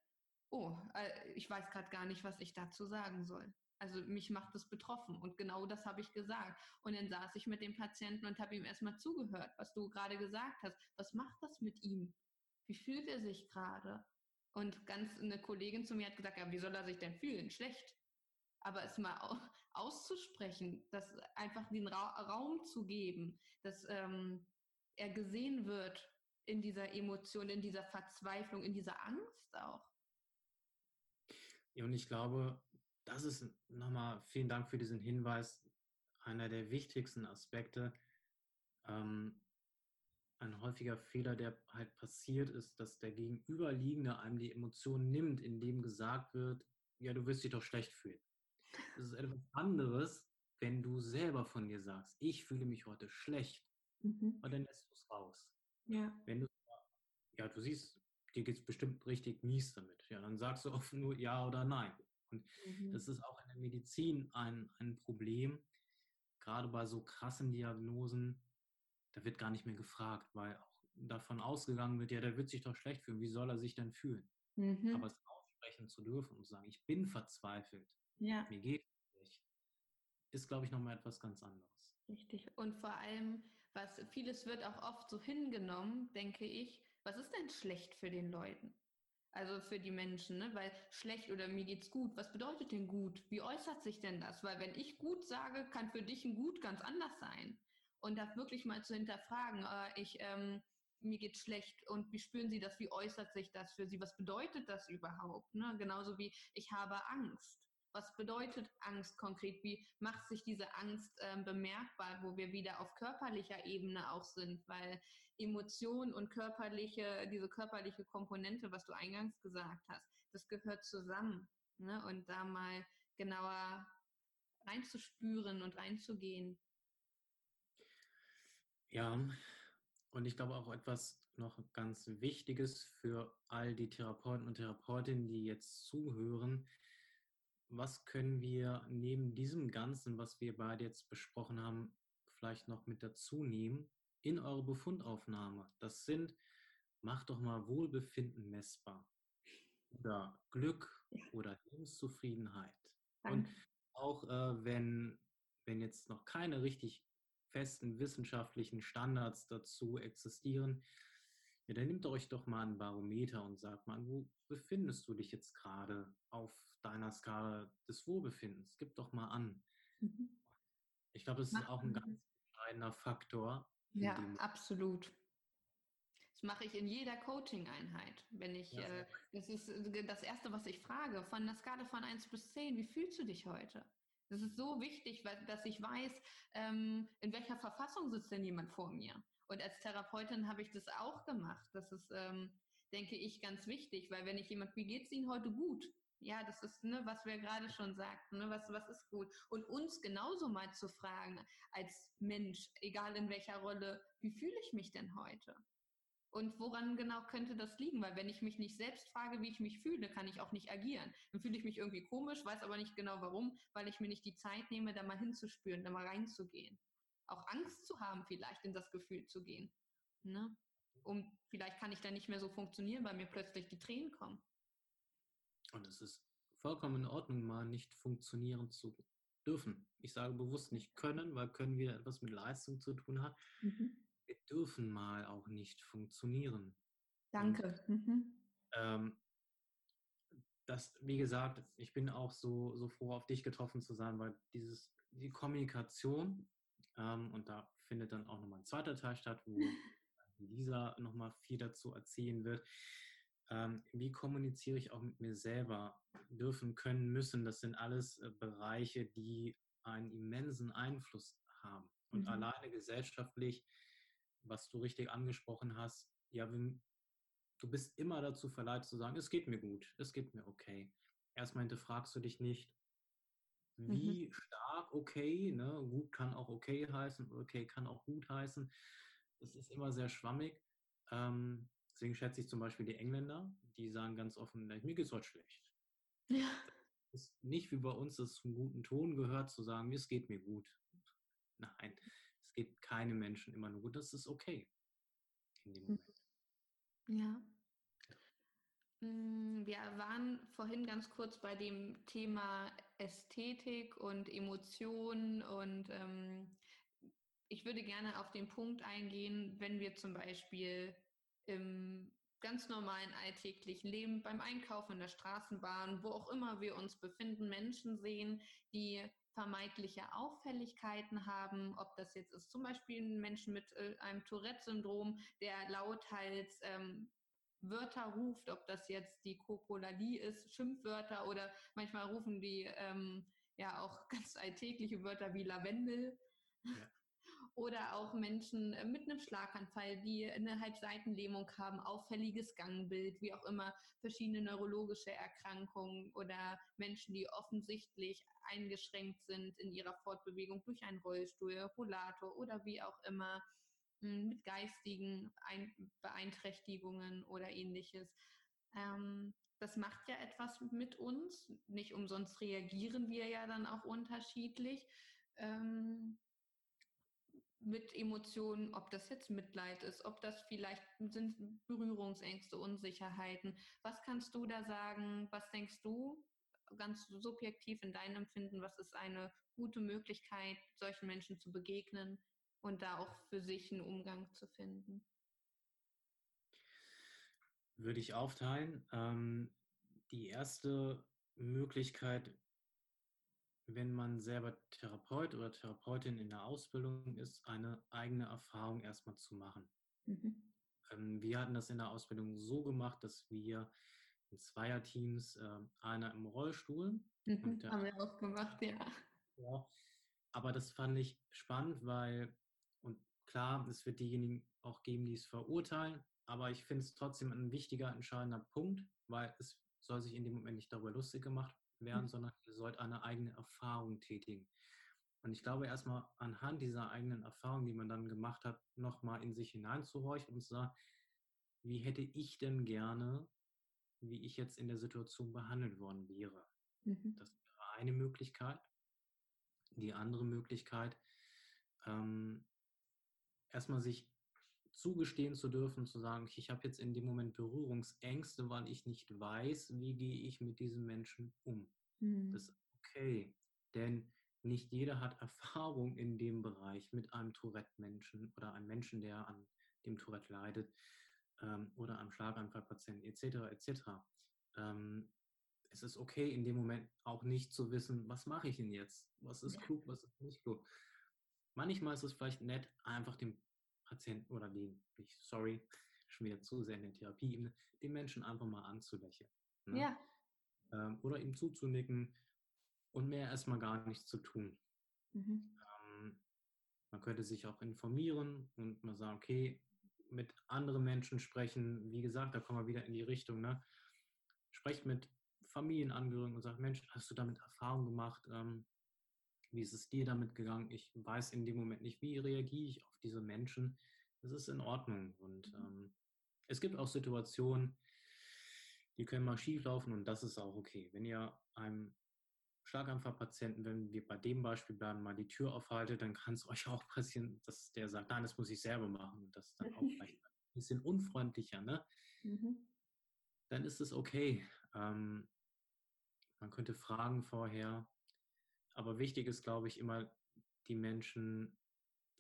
Oh, äh, ich weiß gerade gar nicht, was ich dazu sagen soll. Also mich macht das betroffen. Und genau das habe ich gesagt. Und dann saß ich mit dem Patienten und habe ihm erstmal zugehört, was du gerade gesagt hast. Was macht das mit ihm? Wie fühlt er sich gerade? Und ganz eine Kollegin zu mir hat gesagt, ja, wie soll er sich denn fühlen? Schlecht. Aber es mal auszusprechen, das einfach den Ra Raum zu geben, dass ähm, er gesehen wird in dieser Emotion, in dieser Verzweiflung, in dieser Angst auch. Ja, und ich glaube, das ist nochmal, vielen Dank für diesen Hinweis, einer der wichtigsten Aspekte. Ähm, ein häufiger Fehler, der halt passiert, ist, dass der Gegenüberliegende einem die Emotionen nimmt, indem gesagt wird, ja, du wirst dich doch schlecht fühlen. Das ist etwas anderes, wenn du selber von dir sagst, ich fühle mich heute schlecht, mhm. und dann lässt du es raus. Ja. Wenn du, ja, du siehst, dir geht es bestimmt richtig mies damit, ja, dann sagst du oft nur ja oder nein. Und mhm. das ist auch in der Medizin ein, ein Problem, gerade bei so krassen Diagnosen, da wird gar nicht mehr gefragt, weil auch davon ausgegangen wird, ja, der wird sich doch schlecht fühlen, wie soll er sich denn fühlen? Mhm. Aber es aussprechen zu dürfen und zu sagen, ich bin verzweifelt, ja. mir geht es nicht, ist, glaube ich, nochmal etwas ganz anderes. Richtig. Und vor allem, was vieles wird auch oft so hingenommen, denke ich, was ist denn schlecht für den Leuten? Also für die Menschen, ne? weil schlecht oder mir geht's gut. Was bedeutet denn gut? Wie äußert sich denn das? Weil wenn ich gut sage, kann für dich ein gut ganz anders sein. Und da wirklich mal zu hinterfragen, äh, ich, ähm, mir geht's schlecht und wie spüren Sie das? Wie äußert sich das für Sie? Was bedeutet das überhaupt? Ne? Genauso wie ich habe Angst. Was bedeutet Angst konkret? Wie macht sich diese Angst äh, bemerkbar, wo wir wieder auf körperlicher Ebene auch sind? Weil Emotion und körperliche, diese körperliche Komponente, was du eingangs gesagt hast, das gehört zusammen. Ne? Und da mal genauer reinzuspüren und reinzugehen. Ja, und ich glaube auch etwas noch ganz Wichtiges für all die Therapeuten und Therapeutinnen, die jetzt zuhören, was können wir neben diesem Ganzen, was wir beide jetzt besprochen haben, vielleicht noch mit dazu nehmen in eure Befundaufnahme? Das sind, macht doch mal Wohlbefinden messbar oder Glück oder Lebenszufriedenheit. Danke. Und auch äh, wenn, wenn jetzt noch keine richtig festen wissenschaftlichen Standards dazu existieren, ja, dann nehmt euch doch mal ein Barometer und sagt mal, wo befindest du dich jetzt gerade auf deiner Skala des Wohlbefindens? Gib doch mal an. Mhm. Ich glaube, das ist auch ein ganz entscheidender Faktor. Ja, absolut. Das mache ich in jeder Coaching-Einheit. Wenn ich, ja, äh, das ist äh, das Erste, was ich frage, von der Skala von 1 bis 10, wie fühlst du dich heute? Das ist so wichtig, dass ich weiß, ähm, in welcher Verfassung sitzt denn jemand vor mir. Und als Therapeutin habe ich das auch gemacht. Das ist, ähm, denke ich, ganz wichtig, weil wenn ich jemand, wie geht es Ihnen heute gut? Ja, das ist, ne, was wir gerade schon sagten, ne, was, was ist gut? Und uns genauso mal zu fragen, als Mensch, egal in welcher Rolle, wie fühle ich mich denn heute? Und woran genau könnte das liegen? Weil wenn ich mich nicht selbst frage, wie ich mich fühle, kann ich auch nicht agieren. Dann fühle ich mich irgendwie komisch, weiß aber nicht genau warum, weil ich mir nicht die Zeit nehme, da mal hinzuspüren, da mal reinzugehen auch Angst zu haben, vielleicht in das Gefühl zu gehen. Ne? Um vielleicht kann ich dann nicht mehr so funktionieren, weil mir plötzlich die Tränen kommen. Und es ist vollkommen in Ordnung, mal nicht funktionieren zu dürfen. Ich sage bewusst nicht können, weil können wieder etwas mit Leistung zu tun hat. Mhm. Wir dürfen mal auch nicht funktionieren. Danke. Und, mhm. ähm, das, wie gesagt, ich bin auch so, so froh, auf dich getroffen zu sein, weil dieses, die Kommunikation ähm, und da findet dann auch nochmal ein zweiter Teil statt, wo Lisa nochmal viel dazu erzählen wird. Ähm, wie kommuniziere ich auch mit mir selber? Dürfen, können, müssen, das sind alles äh, Bereiche, die einen immensen Einfluss haben. Und mhm. alleine gesellschaftlich, was du richtig angesprochen hast, ja, du bist immer dazu verleitet zu sagen, es geht mir gut, es geht mir okay. Erstmal hinterfragst du dich nicht, wie mhm. stark okay, ne? gut kann auch okay heißen, okay kann auch gut heißen. Das ist immer sehr schwammig. Ähm, deswegen schätze ich zum Beispiel die Engländer, die sagen ganz offen, mir geht es heute schlecht. Ja. Ist nicht wie bei uns, dass es zum guten Ton gehört, zu sagen, es geht mir gut. Nein, es geht keinem Menschen immer nur gut. Das ist okay in dem Moment. Ja. Mm, wir waren vorhin ganz kurz bei dem Thema Ästhetik und Emotionen und ähm, ich würde gerne auf den Punkt eingehen, wenn wir zum Beispiel im ganz normalen alltäglichen Leben, beim Einkaufen in der Straßenbahn, wo auch immer wir uns befinden, Menschen sehen, die vermeintliche Auffälligkeiten haben, ob das jetzt ist zum Beispiel ein Mensch mit äh, einem Tourette-Syndrom, der lauthals ähm, Wörter ruft, ob das jetzt die Kokolalie ist, Schimpfwörter oder manchmal rufen die ähm, ja auch ganz alltägliche Wörter wie Lavendel. Ja. Oder auch Menschen äh, mit einem Schlaganfall, die eine Halbseitenlähmung haben, auffälliges Gangbild, wie auch immer, verschiedene neurologische Erkrankungen oder Menschen, die offensichtlich eingeschränkt sind in ihrer Fortbewegung durch einen Rollstuhl, Rollator oder wie auch immer, hm, mit geistigen Beeinträchtigungen oder ähnliches. Ähm, das macht ja etwas mit uns. Nicht umsonst reagieren wir ja dann auch unterschiedlich. Ähm, mit Emotionen, ob das jetzt Mitleid ist, ob das vielleicht sind Berührungsängste, Unsicherheiten. Was kannst du da sagen? Was denkst du ganz subjektiv in deinem Empfinden? Was ist eine gute Möglichkeit, solchen Menschen zu begegnen und da auch für sich einen Umgang zu finden? Würde ich aufteilen. Ähm, die erste Möglichkeit wenn man selber Therapeut oder Therapeutin in der Ausbildung ist, eine eigene Erfahrung erstmal zu machen. Mhm. Ähm, wir hatten das in der Ausbildung so gemacht, dass wir in Zweierteams, äh, einer im Rollstuhl. Mhm, der, haben wir auch gemacht, ja. ja. Aber das fand ich spannend, weil, und klar, es wird diejenigen auch geben, die es verurteilen, aber ich finde es trotzdem ein wichtiger, entscheidender Punkt, weil es soll sich in dem Moment nicht darüber lustig gemacht werden, mhm. sondern ihr sollt eine eigene Erfahrung tätigen. Und ich glaube, erstmal anhand dieser eigenen Erfahrung, die man dann gemacht hat, nochmal in sich hineinzuhorchen und zu sagen, wie hätte ich denn gerne, wie ich jetzt in der Situation behandelt worden wäre. Mhm. Das wäre eine Möglichkeit. Die andere Möglichkeit, ähm, erstmal sich zugestehen zu dürfen, zu sagen, ich habe jetzt in dem Moment Berührungsängste, weil ich nicht weiß, wie gehe ich mit diesem Menschen um. Mhm. Das ist okay, denn nicht jeder hat Erfahrung in dem Bereich mit einem Tourette-Menschen oder einem Menschen, der an dem Tourette leidet ähm, oder einem Schlaganfallpatienten etc. etc. Ähm, es ist okay, in dem Moment auch nicht zu wissen, was mache ich denn jetzt? Was ist klug, was ist nicht klug? Manchmal ist es vielleicht nett, einfach dem Patienten oder den, ich, sorry, schon wieder zu sehr in der Therapie, den Menschen einfach mal anzulächeln. Ne? Ja. Ähm, oder ihm zuzunicken und mehr erstmal gar nichts zu tun. Mhm. Ähm, man könnte sich auch informieren und mal sagen, okay, mit anderen Menschen sprechen. Wie gesagt, da kommen wir wieder in die Richtung. Ne? Sprecht mit Familienangehörigen und sagt, Mensch, hast du damit Erfahrung gemacht? Ähm, wie ist es dir damit gegangen? Ich weiß in dem Moment nicht, wie reagiere ich auf diese Menschen. Das ist in Ordnung. Und mhm. ähm, es gibt auch Situationen, die können mal schief laufen und das ist auch okay. Wenn ihr einem Schlaganfallpatienten, wenn wir bei dem Beispiel bleiben, mal die Tür aufhaltet, dann kann es euch auch passieren, dass der sagt, nein, das muss ich selber machen. Und das ist dann auch vielleicht ein bisschen unfreundlicher. Ne? Mhm. Dann ist es okay. Ähm, man könnte fragen vorher, aber wichtig ist, glaube ich, immer die Menschen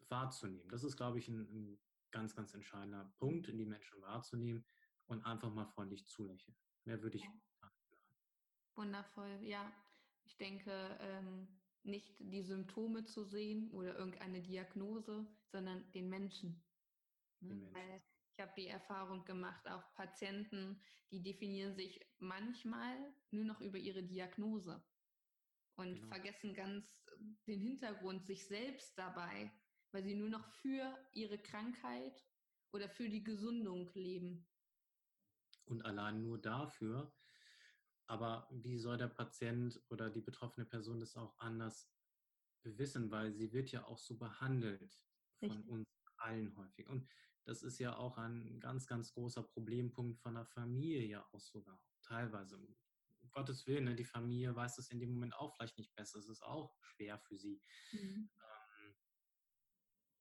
wahrzunehmen. Das ist, glaube ich, ein, ein ganz, ganz entscheidender Punkt, die Menschen wahrzunehmen und einfach mal freundlich zulächeln. Mehr würde ich. Ja. Wundervoll, ja. Ich denke, ähm, nicht die Symptome zu sehen oder irgendeine Diagnose, sondern den Menschen. Ne? Den Menschen. Weil ich habe die Erfahrung gemacht, auch Patienten, die definieren sich manchmal nur noch über ihre Diagnose und genau. vergessen ganz äh, den Hintergrund, sich selbst dabei, weil sie nur noch für ihre Krankheit oder für die Gesundung leben. Und allein nur dafür. Aber wie soll der Patient oder die betroffene Person das auch anders wissen, weil sie wird ja auch so behandelt von Richtig. uns allen häufig. Und das ist ja auch ein ganz, ganz großer Problempunkt von der Familie ja auch sogar, teilweise. Gottes Willen, ne, die Familie weiß es in dem Moment auch vielleicht nicht besser. Es ist auch schwer für sie. Mhm. Ähm,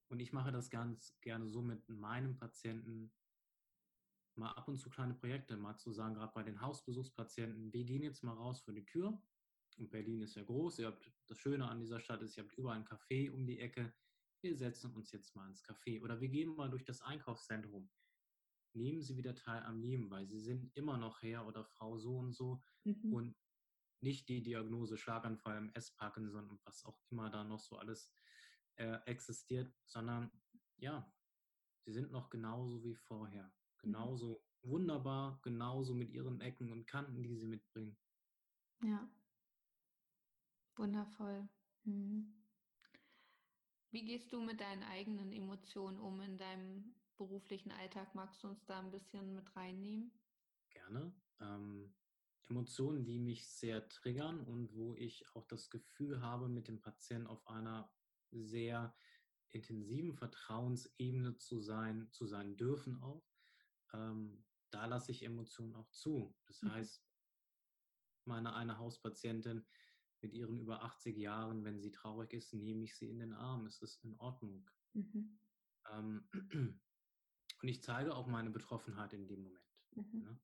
und ich mache das ganz gerne so mit meinem Patienten, mal ab und zu kleine Projekte, mal zu sagen, gerade bei den Hausbesuchspatienten, wir gehen jetzt mal raus für die Tür. Und Berlin ist ja groß. Ihr habt, das Schöne an dieser Stadt ist, ihr habt überall ein Café um die Ecke. Wir setzen uns jetzt mal ins Café. Oder wir gehen mal durch das Einkaufszentrum nehmen Sie wieder teil am Leben, weil Sie sind immer noch Herr oder Frau so und so mhm. und nicht die Diagnose Schlaganfall, MS, Parkinson und was auch immer da noch so alles äh, existiert, sondern ja, Sie sind noch genauso wie vorher, mhm. genauso mhm. wunderbar, genauso mit Ihren Ecken und Kanten, die Sie mitbringen. Ja. Wundervoll. Mhm. Wie gehst du mit deinen eigenen Emotionen um in deinem beruflichen Alltag? Magst du uns da ein bisschen mit reinnehmen? Gerne. Ähm, Emotionen, die mich sehr triggern und wo ich auch das Gefühl habe, mit dem Patienten auf einer sehr intensiven Vertrauensebene zu sein, zu sein dürfen auch. Ähm, da lasse ich Emotionen auch zu. Das mhm. heißt, meine eine Hauspatientin mit ihren über 80 Jahren, wenn sie traurig ist, nehme ich sie in den Arm. Es ist in Ordnung. Mhm. Ähm, und ich zeige auch meine Betroffenheit in dem Moment. Mhm. Ne?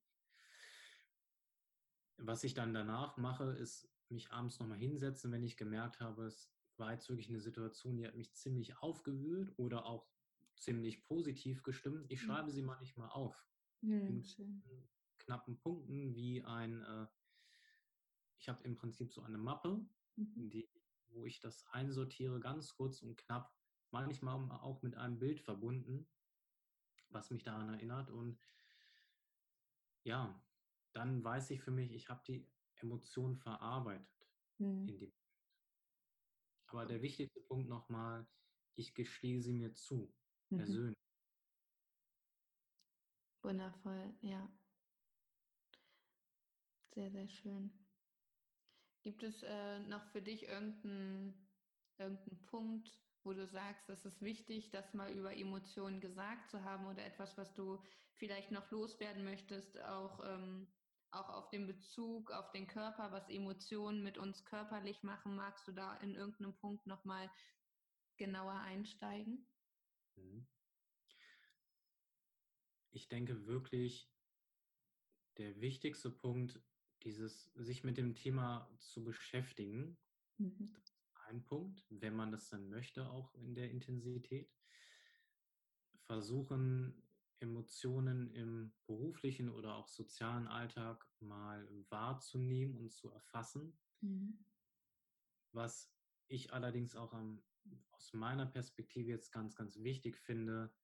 Was ich dann danach mache, ist mich abends nochmal hinsetzen, wenn ich gemerkt habe, es war jetzt wirklich eine Situation, die hat mich ziemlich aufgewühlt oder auch ziemlich positiv gestimmt. Ich mhm. schreibe sie manchmal auf. Mhm, in knappen Punkten wie ein, äh, ich habe im Prinzip so eine Mappe, mhm. die, wo ich das einsortiere, ganz kurz und knapp, manchmal auch mit einem Bild verbunden, was mich daran erinnert. Und ja, dann weiß ich für mich, ich habe die Emotion verarbeitet mhm. in dem Aber der wichtigste Punkt nochmal, ich gestehe sie mir zu, mhm. persönlich. Wundervoll, ja. Sehr, sehr schön. Gibt es äh, noch für dich irgendeinen irgendein Punkt, wo du sagst, es ist wichtig, das mal über Emotionen gesagt zu haben oder etwas, was du vielleicht noch loswerden möchtest, auch, ähm, auch auf den Bezug auf den Körper, was Emotionen mit uns körperlich machen? Magst du da in irgendeinem Punkt nochmal genauer einsteigen? Mhm ich denke wirklich, der wichtigste Punkt, dieses sich mit dem Thema zu beschäftigen, mhm. Ein Punkt, wenn man das dann möchte, auch in der Intensität. Versuchen, Emotionen im beruflichen oder auch sozialen Alltag mal wahrzunehmen und zu erfassen. Mhm. Was ich allerdings auch am, aus meiner Perspektive jetzt ganz, ganz wichtig finde,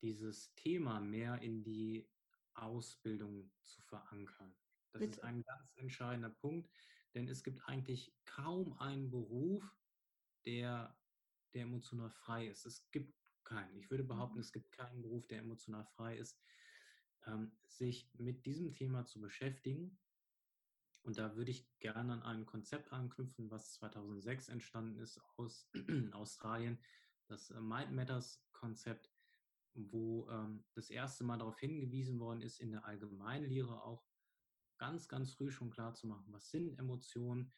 dieses Thema mehr in die Ausbildung zu verankern. Das Bitte. ist ein ganz entscheidender Punkt, denn es gibt eigentlich kaum einen Beruf, der, der emotional frei ist. Es gibt keinen. Ich würde behaupten, mhm. es gibt keinen Beruf, der emotional frei ist. Ähm, sich mit diesem Thema zu beschäftigen. Und da würde ich gerne an ein Konzept anknüpfen, was 2006 entstanden ist aus Australien, das äh, Mind Matters Konzept wo ähm, das erste Mal darauf hingewiesen worden ist, in der Allgemeinlehre auch ganz, ganz früh schon klar zu machen, was sind Emotionen,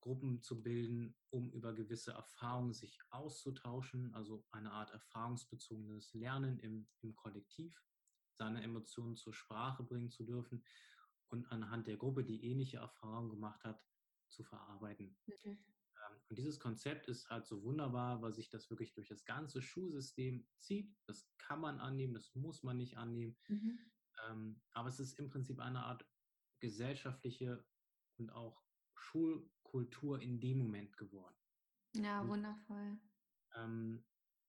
Gruppen zu bilden, um über gewisse Erfahrungen sich auszutauschen, also eine Art erfahrungsbezogenes Lernen im, im Kollektiv, seine Emotionen zur Sprache bringen zu dürfen und anhand der Gruppe, die ähnliche Erfahrungen gemacht hat, zu verarbeiten. Mhm. Ähm, und dieses Konzept ist halt so wunderbar, weil sich das wirklich durch das ganze Schulsystem zieht. Das kann man annehmen, das muss man nicht annehmen. Mhm. Ähm, aber es ist im Prinzip eine Art gesellschaftliche und auch Schulkultur in dem Moment geworden. Ja, wundervoll. Ähm,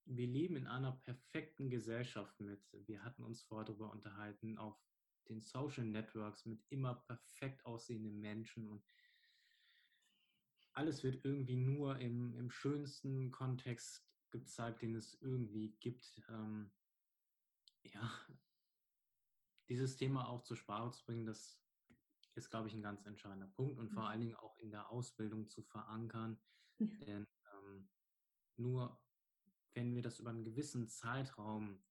wir leben in einer perfekten Gesellschaft mit, wir hatten uns vorher darüber unterhalten, auf den Social Networks mit immer perfekt aussehenden Menschen und alles wird irgendwie nur im, im schönsten Kontext gezeigt, den es irgendwie gibt. Ähm, ja, dieses Thema auch zur Sprache zu bringen, das ist, glaube ich, ein ganz entscheidender Punkt und vor mhm. allen Dingen auch in der Ausbildung zu verankern. Ja. Denn ähm, nur wenn wir das über einen gewissen Zeitraum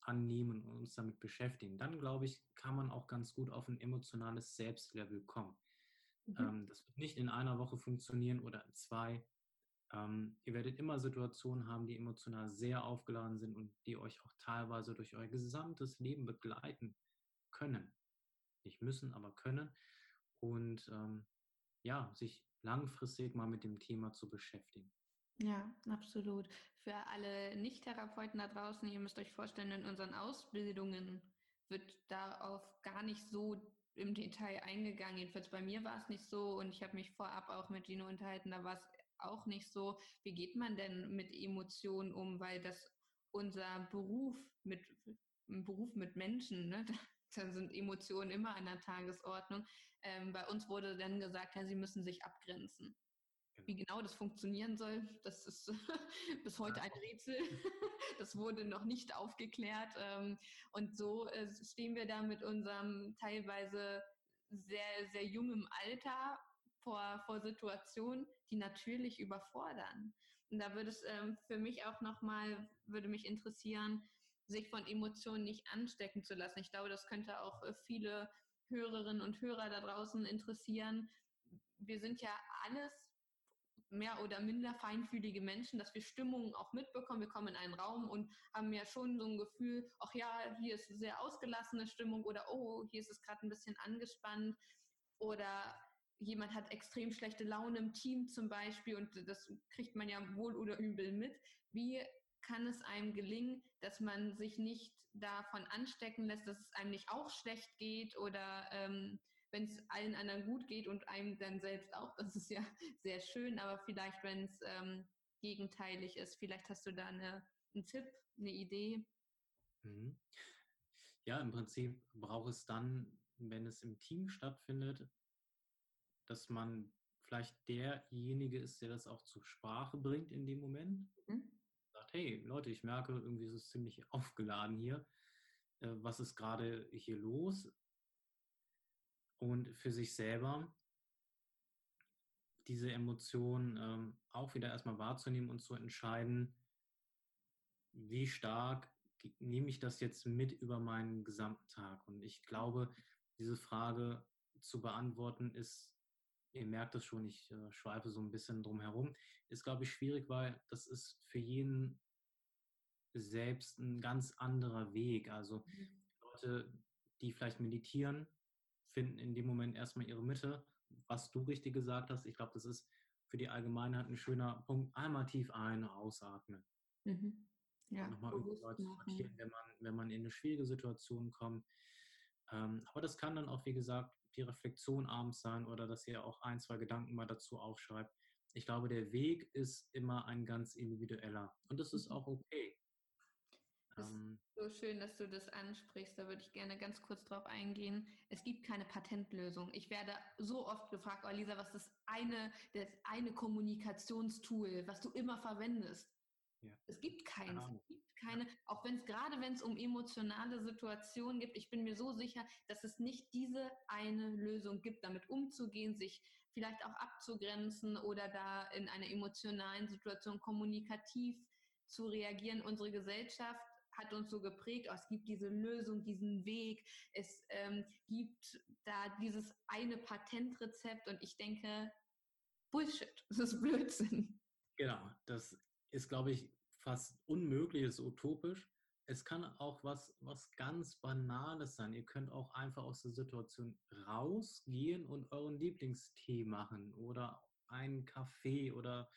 annehmen und uns damit beschäftigen, dann glaube ich, kann man auch ganz gut auf ein emotionales Selbstlevel kommen. Mhm. Ähm, das wird nicht in einer Woche funktionieren oder in zwei. Ähm, ihr werdet immer Situationen haben, die emotional sehr aufgeladen sind und die euch auch teilweise durch euer gesamtes Leben begleiten können. Nicht müssen, aber können. Und ähm, ja, sich langfristig mal mit dem Thema zu beschäftigen. Ja, absolut. Für alle Nicht-Therapeuten da draußen, ihr müsst euch vorstellen, in unseren Ausbildungen wird darauf gar nicht so im Detail eingegangen. Jedenfalls bei mir war es nicht so und ich habe mich vorab auch mit Gino unterhalten, da war es auch nicht so. Wie geht man denn mit Emotionen um? Weil das unser Beruf mit Beruf mit Menschen, ne? Da sind Emotionen immer an der Tagesordnung. Ähm, bei uns wurde dann gesagt, ja, sie müssen sich abgrenzen. Wie genau. genau das funktionieren soll, das ist bis heute ein Rätsel. Das wurde noch nicht aufgeklärt. Ähm, und so äh, stehen wir da mit unserem teilweise sehr, sehr jungem Alter vor, vor Situationen, die natürlich überfordern. Und da würde es ähm, für mich auch nochmal, würde mich interessieren, sich von Emotionen nicht anstecken zu lassen. Ich glaube, das könnte auch äh, viele Hörerinnen und Hörer da draußen interessieren. Wir sind ja alles mehr oder minder feinfühlige Menschen, dass wir Stimmungen auch mitbekommen. Wir kommen in einen Raum und haben ja schon so ein Gefühl, ach ja, hier ist sehr ausgelassene Stimmung oder oh, hier ist es gerade ein bisschen angespannt oder jemand hat extrem schlechte Laune im Team zum Beispiel und das kriegt man ja wohl oder übel mit. Wie kann es einem gelingen, dass man sich nicht davon anstecken lässt, dass es einem nicht auch schlecht geht oder ähm, wenn es allen anderen gut geht und einem dann selbst auch, das ist ja sehr schön, aber vielleicht, wenn es ähm, gegenteilig ist, vielleicht hast du da eine, einen Tipp, eine Idee. Mhm. Ja, im Prinzip braucht es dann, wenn es im Team stattfindet, dass man vielleicht derjenige ist, der das auch zur Sprache bringt in dem Moment. Mhm. Sagt, hey Leute, ich merke, irgendwie ist es ziemlich aufgeladen hier. Äh, was ist gerade hier los? Und für sich selber diese Emotionen ähm, auch wieder erstmal wahrzunehmen und zu entscheiden, wie stark nehme ich das jetzt mit über meinen gesamten Tag. Und ich glaube, diese Frage zu beantworten ist ihr merkt es schon, ich äh, schweife so ein bisschen drum herum, ist, glaube ich, schwierig, weil das ist für jeden selbst ein ganz anderer Weg. Also mhm. Leute, die vielleicht meditieren, finden in dem Moment erstmal ihre Mitte. Was du richtig gesagt hast, ich glaube, das ist für die Allgemeinheit ein schöner Punkt. Einmal tief ein, ausatmen. Mhm. Ja, nochmal irgendwie Leute sortieren, wenn man, wenn man in eine schwierige Situation kommt. Ähm, aber das kann dann auch, wie gesagt, die Reflexion abends sein oder dass ihr auch ein, zwei Gedanken mal dazu aufschreibt. Ich glaube, der Weg ist immer ein ganz individueller und das ist mhm. auch okay. Das ähm, ist so schön, dass du das ansprichst. Da würde ich gerne ganz kurz drauf eingehen. Es gibt keine Patentlösung. Ich werde so oft gefragt, oh Lisa, was ist eine, das eine Kommunikationstool, was du immer verwendest? Ja. Es gibt keins. Es gibt keine, auch wenn es gerade wenn es um emotionale Situationen gibt, ich bin mir so sicher, dass es nicht diese eine Lösung gibt, damit umzugehen, sich vielleicht auch abzugrenzen oder da in einer emotionalen Situation kommunikativ zu reagieren. Unsere Gesellschaft hat uns so geprägt, oh, es gibt diese Lösung, diesen Weg, es ähm, gibt da dieses eine Patentrezept und ich denke, Bullshit, das ist Blödsinn. Genau, das ist, glaube ich, fast unmöglich, ist utopisch. Es kann auch was, was ganz Banales sein. Ihr könnt auch einfach aus der Situation rausgehen und euren Lieblingstee machen oder einen Kaffee oder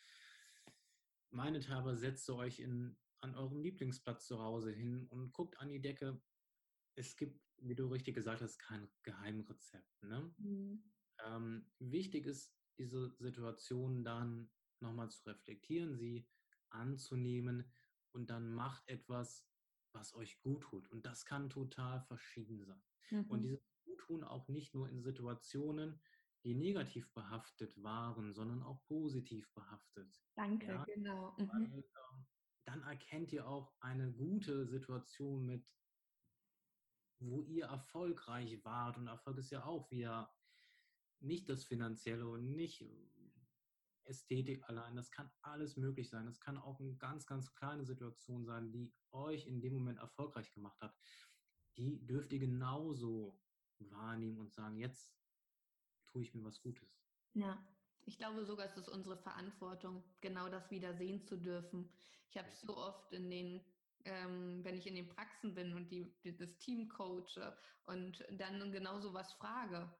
meinethalber setzt ihr euch in, an eurem Lieblingsplatz zu Hause hin und guckt an die Decke. Es gibt, wie du richtig gesagt hast, kein Geheimrezept. Ne? Mhm. Ähm, wichtig ist, diese Situation dann nochmal zu reflektieren, sie anzunehmen und dann macht etwas, was euch gut tut. Und das kann total verschieden sein. Mhm. Und dieses Guttun auch nicht nur in Situationen, die negativ behaftet waren, sondern auch positiv behaftet. Danke, ja? genau. Mhm. Weil, ähm, dann erkennt ihr auch eine gute Situation mit, wo ihr erfolgreich wart. Und Erfolg ist ja auch wieder nicht das Finanzielle und nicht Ästhetik allein, das kann alles möglich sein. Das kann auch eine ganz, ganz kleine Situation sein, die euch in dem Moment erfolgreich gemacht hat. Die dürft ihr genauso wahrnehmen und sagen, jetzt tue ich mir was Gutes. Ja, ich glaube sogar, es ist unsere Verantwortung, genau das wieder sehen zu dürfen. Ich habe so oft in den ähm, wenn ich in den Praxen bin und die, das Team coache und dann genau so was frage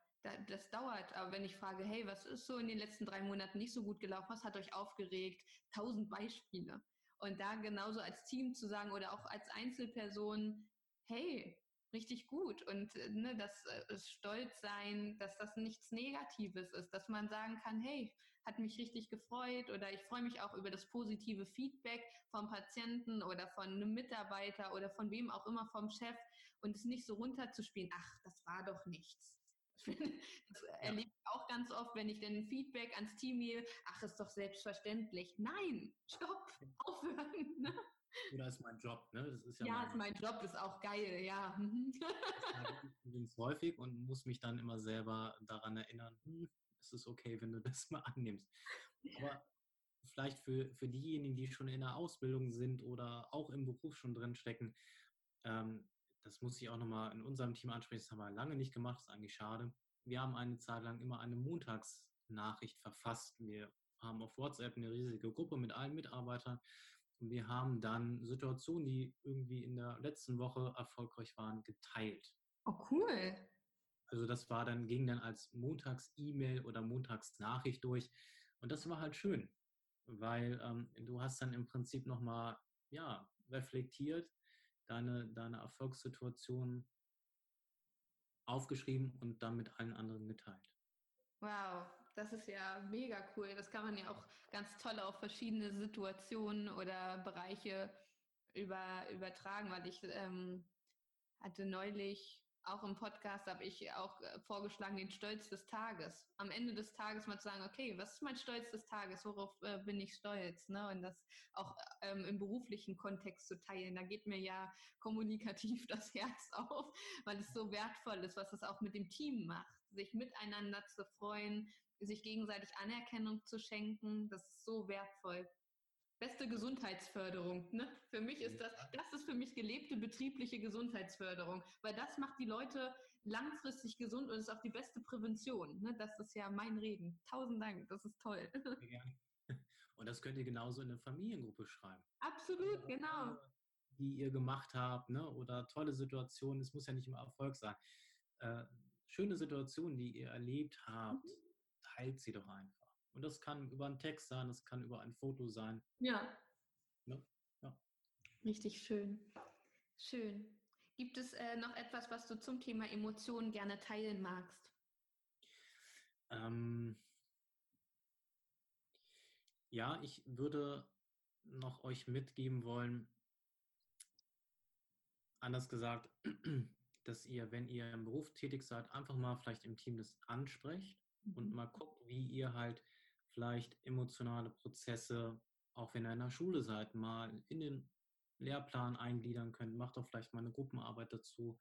das dauert. Aber wenn ich frage, hey, was ist so in den letzten drei Monaten nicht so gut gelaufen? Was hat euch aufgeregt? Tausend Beispiele. Und da genauso als Team zu sagen oder auch als Einzelperson, hey, richtig gut. Und ne, das äh, Stolz sein, dass das nichts Negatives ist, dass man sagen kann, hey, hat mich richtig gefreut oder ich freue mich auch über das positive Feedback vom Patienten oder von einem Mitarbeiter oder von wem auch immer vom Chef und es nicht so runterzuspielen, ach, das war doch nichts. Das erlebe ich auch ganz oft, wenn ich dann Feedback ans Team gebe, ach, ist doch selbstverständlich. Nein, stopp, aufhören. Ne? Oder ist mein Job, ne? Das ist ja, ja mein, ist mein Job, ist auch geil, ja. Mhm. Ich häufig und muss mich dann immer selber daran erinnern, hm, es ist okay, wenn du das mal annimmst. Aber vielleicht für, für diejenigen, die schon in der Ausbildung sind oder auch im Beruf schon drin stecken, ähm, das muss ich auch nochmal in unserem Team ansprechen, das haben wir lange nicht gemacht, das ist eigentlich schade. Wir haben eine Zeit lang immer eine Montagsnachricht verfasst. Wir haben auf WhatsApp eine riesige Gruppe mit allen Mitarbeitern und wir haben dann Situationen, die irgendwie in der letzten Woche erfolgreich waren, geteilt. Oh, cool. Also das war dann, ging dann als Montags-E-Mail oder Montagsnachricht durch. Und das war halt schön, weil ähm, du hast dann im Prinzip nochmal ja, reflektiert, deine, deine Erfolgssituation aufgeschrieben und dann mit allen anderen geteilt. Wow, das ist ja mega cool. Das kann man ja auch ganz toll auf verschiedene Situationen oder Bereiche über, übertragen, weil ich ähm, hatte neulich auch im Podcast habe ich auch äh, vorgeschlagen, den Stolz des Tages. Am Ende des Tages mal zu sagen, okay, was ist mein Stolz des Tages? Worauf äh, bin ich stolz? Ne? Und das auch ähm, im beruflichen Kontext zu teilen. Da geht mir ja kommunikativ das Herz auf, weil es so wertvoll ist, was es auch mit dem Team macht. Sich miteinander zu freuen, sich gegenseitig Anerkennung zu schenken, das ist so wertvoll beste Gesundheitsförderung. Ne? Für mich ist das, das ist für mich gelebte betriebliche Gesundheitsförderung, weil das macht die Leute langfristig gesund und ist auch die beste Prävention. Ne? Das ist ja mein Reden. Tausend Dank, das ist toll. Und das könnt ihr genauso in eine Familiengruppe schreiben. Absolut, also, genau. Die ihr gemacht habt, ne? oder tolle Situationen, es muss ja nicht immer Erfolg sein. Äh, schöne Situationen, die ihr erlebt habt, mhm. teilt sie doch einfach. Und das kann über einen Text sein, das kann über ein Foto sein. Ja. Ne? ja. Richtig schön. Schön. Gibt es äh, noch etwas, was du zum Thema Emotionen gerne teilen magst? Ähm, ja, ich würde noch euch mitgeben wollen, anders gesagt, dass ihr, wenn ihr im Beruf tätig seid, einfach mal vielleicht im Team das ansprecht mhm. und mal guckt, wie ihr halt vielleicht emotionale Prozesse, auch wenn ihr in der Schule seid, mal in den Lehrplan eingliedern könnt. Macht doch vielleicht mal eine Gruppenarbeit dazu.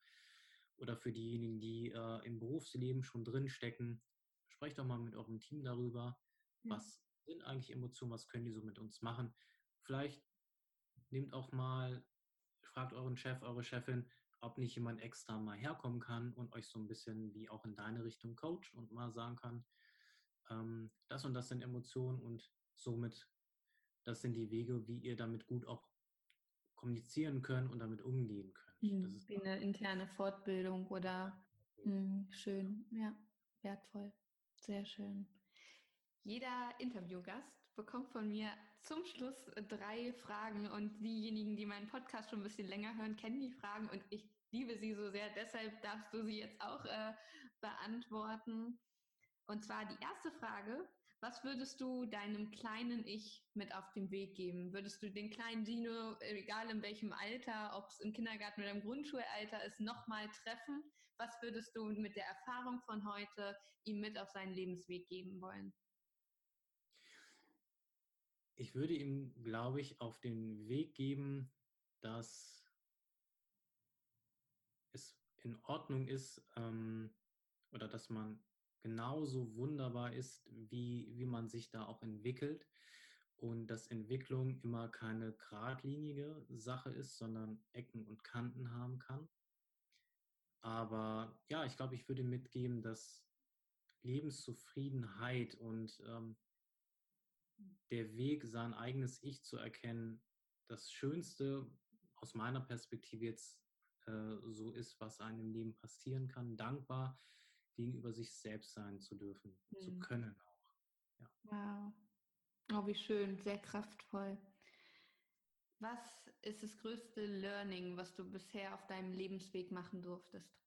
Oder für diejenigen, die äh, im Berufsleben schon drinstecken, sprecht doch mal mit eurem Team darüber, ja. was sind eigentlich Emotionen, was können die so mit uns machen. Vielleicht nehmt auch mal, fragt euren Chef, eure Chefin, ob nicht jemand extra mal herkommen kann und euch so ein bisschen wie auch in deine Richtung coacht und mal sagen kann, ähm, das und das sind Emotionen und somit das sind die Wege, wie ihr damit gut auch kommunizieren könnt und damit umgehen könnt. Mhm, wie eine interne Fortbildung oder mh, hm, schön, ja, wertvoll, sehr schön. Jeder Interviewgast bekommt von mir zum Schluss drei Fragen und diejenigen, die meinen Podcast schon ein bisschen länger hören, kennen die Fragen und ich liebe sie so sehr. Deshalb darfst du sie jetzt auch äh, beantworten. Und zwar die erste Frage, was würdest du deinem kleinen Ich mit auf den Weg geben? Würdest du den kleinen Dino, egal in welchem Alter, ob es im Kindergarten oder im Grundschulalter ist, nochmal treffen? Was würdest du mit der Erfahrung von heute ihm mit auf seinen Lebensweg geben wollen? Ich würde ihm, glaube ich, auf den Weg geben, dass es in Ordnung ist ähm, oder dass man genauso wunderbar ist, wie, wie man sich da auch entwickelt. Und dass Entwicklung immer keine geradlinige Sache ist, sondern Ecken und Kanten haben kann. Aber ja, ich glaube, ich würde mitgeben, dass Lebenszufriedenheit und ähm, der Weg, sein eigenes Ich zu erkennen, das Schönste aus meiner Perspektive jetzt äh, so ist, was einem im Leben passieren kann. Dankbar gegenüber sich selbst sein zu dürfen, mhm. zu können auch. Ja. Wow. Oh, wie schön, sehr kraftvoll. Was ist das größte Learning, was du bisher auf deinem Lebensweg machen durftest?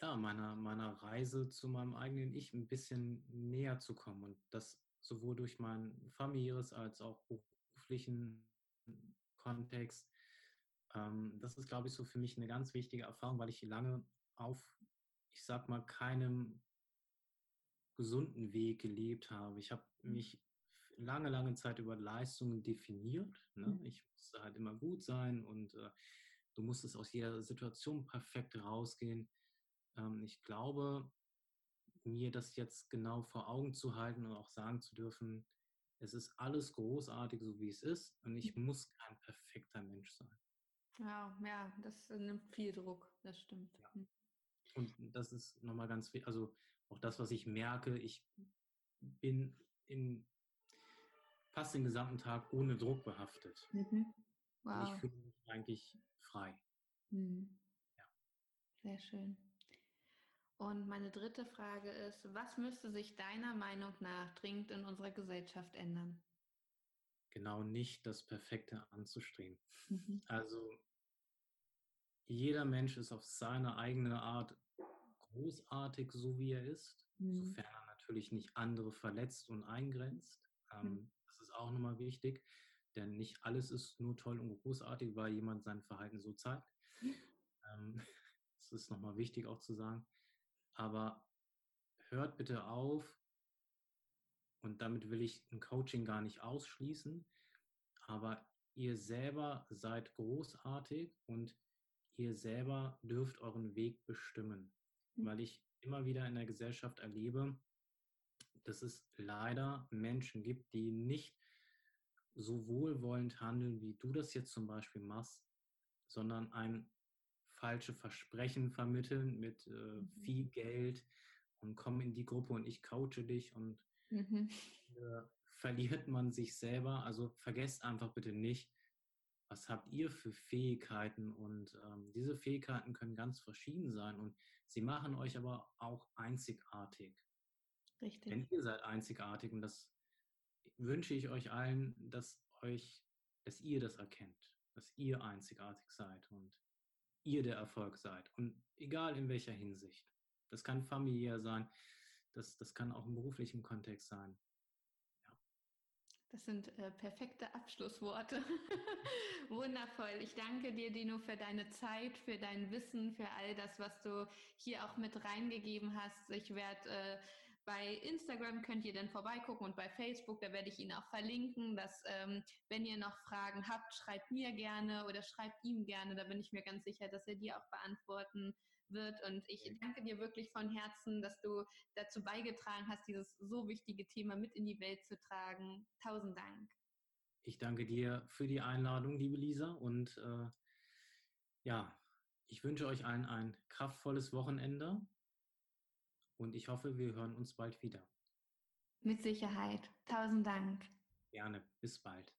Ja, meiner, meiner Reise zu meinem eigenen Ich ein bisschen näher zu kommen und das sowohl durch mein familiäres als auch beruflichen Kontext das ist, glaube ich, so für mich eine ganz wichtige Erfahrung, weil ich lange auf, ich sag mal, keinem gesunden Weg gelebt habe. Ich habe mhm. mich lange, lange Zeit über Leistungen definiert. Ne? Mhm. Ich musste halt immer gut sein und äh, du musstest aus jeder Situation perfekt rausgehen. Ähm, ich glaube, mir das jetzt genau vor Augen zu halten und auch sagen zu dürfen, es ist alles großartig, so wie es ist und ich mhm. muss kein perfekter Mensch sein. Ja, ja, das nimmt viel Druck, das stimmt. Ja. Hm. Und das ist nochmal ganz wichtig, also auch das, was ich merke, ich bin in fast den gesamten Tag ohne Druck behaftet. Mhm. Wow. ich fühle mich eigentlich frei. Mhm. Ja. Sehr schön. Und meine dritte Frage ist, was müsste sich deiner Meinung nach dringend in unserer Gesellschaft ändern? Genau nicht das Perfekte anzustreben. Mhm. Also jeder Mensch ist auf seine eigene Art großartig, so wie er ist, mhm. sofern er natürlich nicht andere verletzt und eingrenzt. Ähm, mhm. Das ist auch nochmal wichtig, denn nicht alles ist nur toll und großartig, weil jemand sein Verhalten so zeigt. Mhm. Ähm, das ist nochmal wichtig auch zu sagen. Aber hört bitte auf, und damit will ich ein Coaching gar nicht ausschließen, aber ihr selber seid großartig und ihr selber dürft euren Weg bestimmen. Mhm. Weil ich immer wieder in der Gesellschaft erlebe, dass es leider Menschen gibt, die nicht so wohlwollend handeln, wie du das jetzt zum Beispiel machst, sondern ein falsche Versprechen vermitteln mit äh, mhm. viel Geld und komm in die Gruppe und ich coache dich und mhm. äh, verliert man sich selber. Also vergesst einfach bitte nicht, was habt ihr für Fähigkeiten und ähm, diese Fähigkeiten können ganz verschieden sein und sie machen euch aber auch einzigartig. Richtig. Denn ihr seid einzigartig und das wünsche ich euch allen, dass euch, dass ihr das erkennt, dass ihr einzigartig seid und ihr der Erfolg seid. Und egal in welcher Hinsicht. Das kann familiär sein, das, das kann auch im beruflichen Kontext sein. Ja. Das sind äh, perfekte Abschlussworte. Wundervoll. Ich danke dir, Dino, für deine Zeit, für dein Wissen, für all das, was du hier auch mit reingegeben hast. Ich werde äh, bei Instagram könnt ihr dann vorbeigucken und bei Facebook, da werde ich ihn auch verlinken, dass ähm, wenn ihr noch Fragen habt, schreibt mir gerne oder schreibt ihm gerne. Da bin ich mir ganz sicher, dass er die auch beantworten wird. Und ich danke dir wirklich von Herzen, dass du dazu beigetragen hast, dieses so wichtige Thema mit in die Welt zu tragen. Tausend Dank. Ich danke dir für die Einladung, liebe Lisa. Und äh, ja, ich wünsche euch allen ein kraftvolles Wochenende und ich hoffe, wir hören uns bald wieder. Mit Sicherheit. Tausend Dank. Gerne. Bis bald.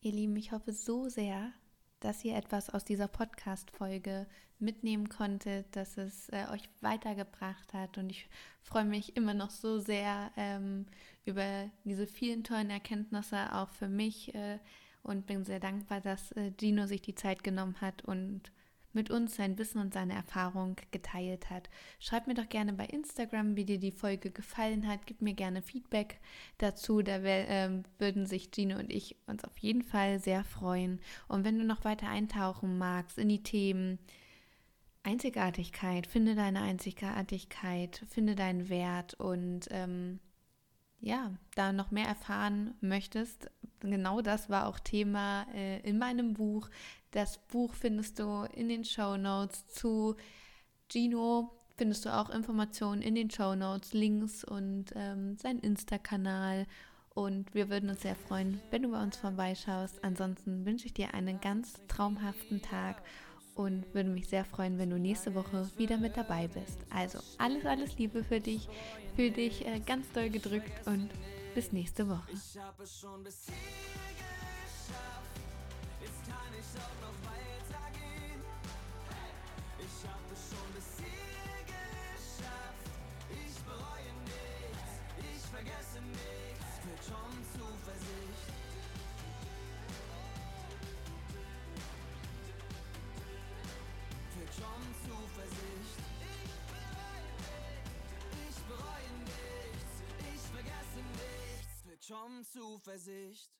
Ihr Lieben, ich hoffe so sehr, dass ihr etwas aus dieser Podcast-Folge mitnehmen konntet, dass es äh, euch weitergebracht hat. Und ich freue mich immer noch so sehr ähm, über diese vielen tollen Erkenntnisse auch für mich äh, und bin sehr dankbar, dass äh, Gino sich die Zeit genommen hat und mit uns sein Wissen und seine Erfahrung geteilt hat. Schreib mir doch gerne bei Instagram, wie dir die Folge gefallen hat. Gib mir gerne Feedback dazu. Da äh, würden sich Gino und ich uns auf jeden Fall sehr freuen. Und wenn du noch weiter eintauchen magst in die Themen Einzigartigkeit, finde deine Einzigartigkeit, finde deinen Wert und ähm, ja, da noch mehr erfahren möchtest, genau das war auch Thema äh, in meinem Buch. Das Buch findest du in den Show Notes zu Gino. Findest du auch Informationen in den Show Notes, Links und ähm, sein Insta-Kanal. Und wir würden uns sehr freuen, wenn du bei uns vorbeischaust. Ansonsten wünsche ich dir einen ganz traumhaften Tag und würde mich sehr freuen, wenn du nächste Woche wieder mit dabei bist. Also alles, alles Liebe für dich, für dich äh, ganz doll gedrückt und bis nächste Woche. Schon Zuversicht.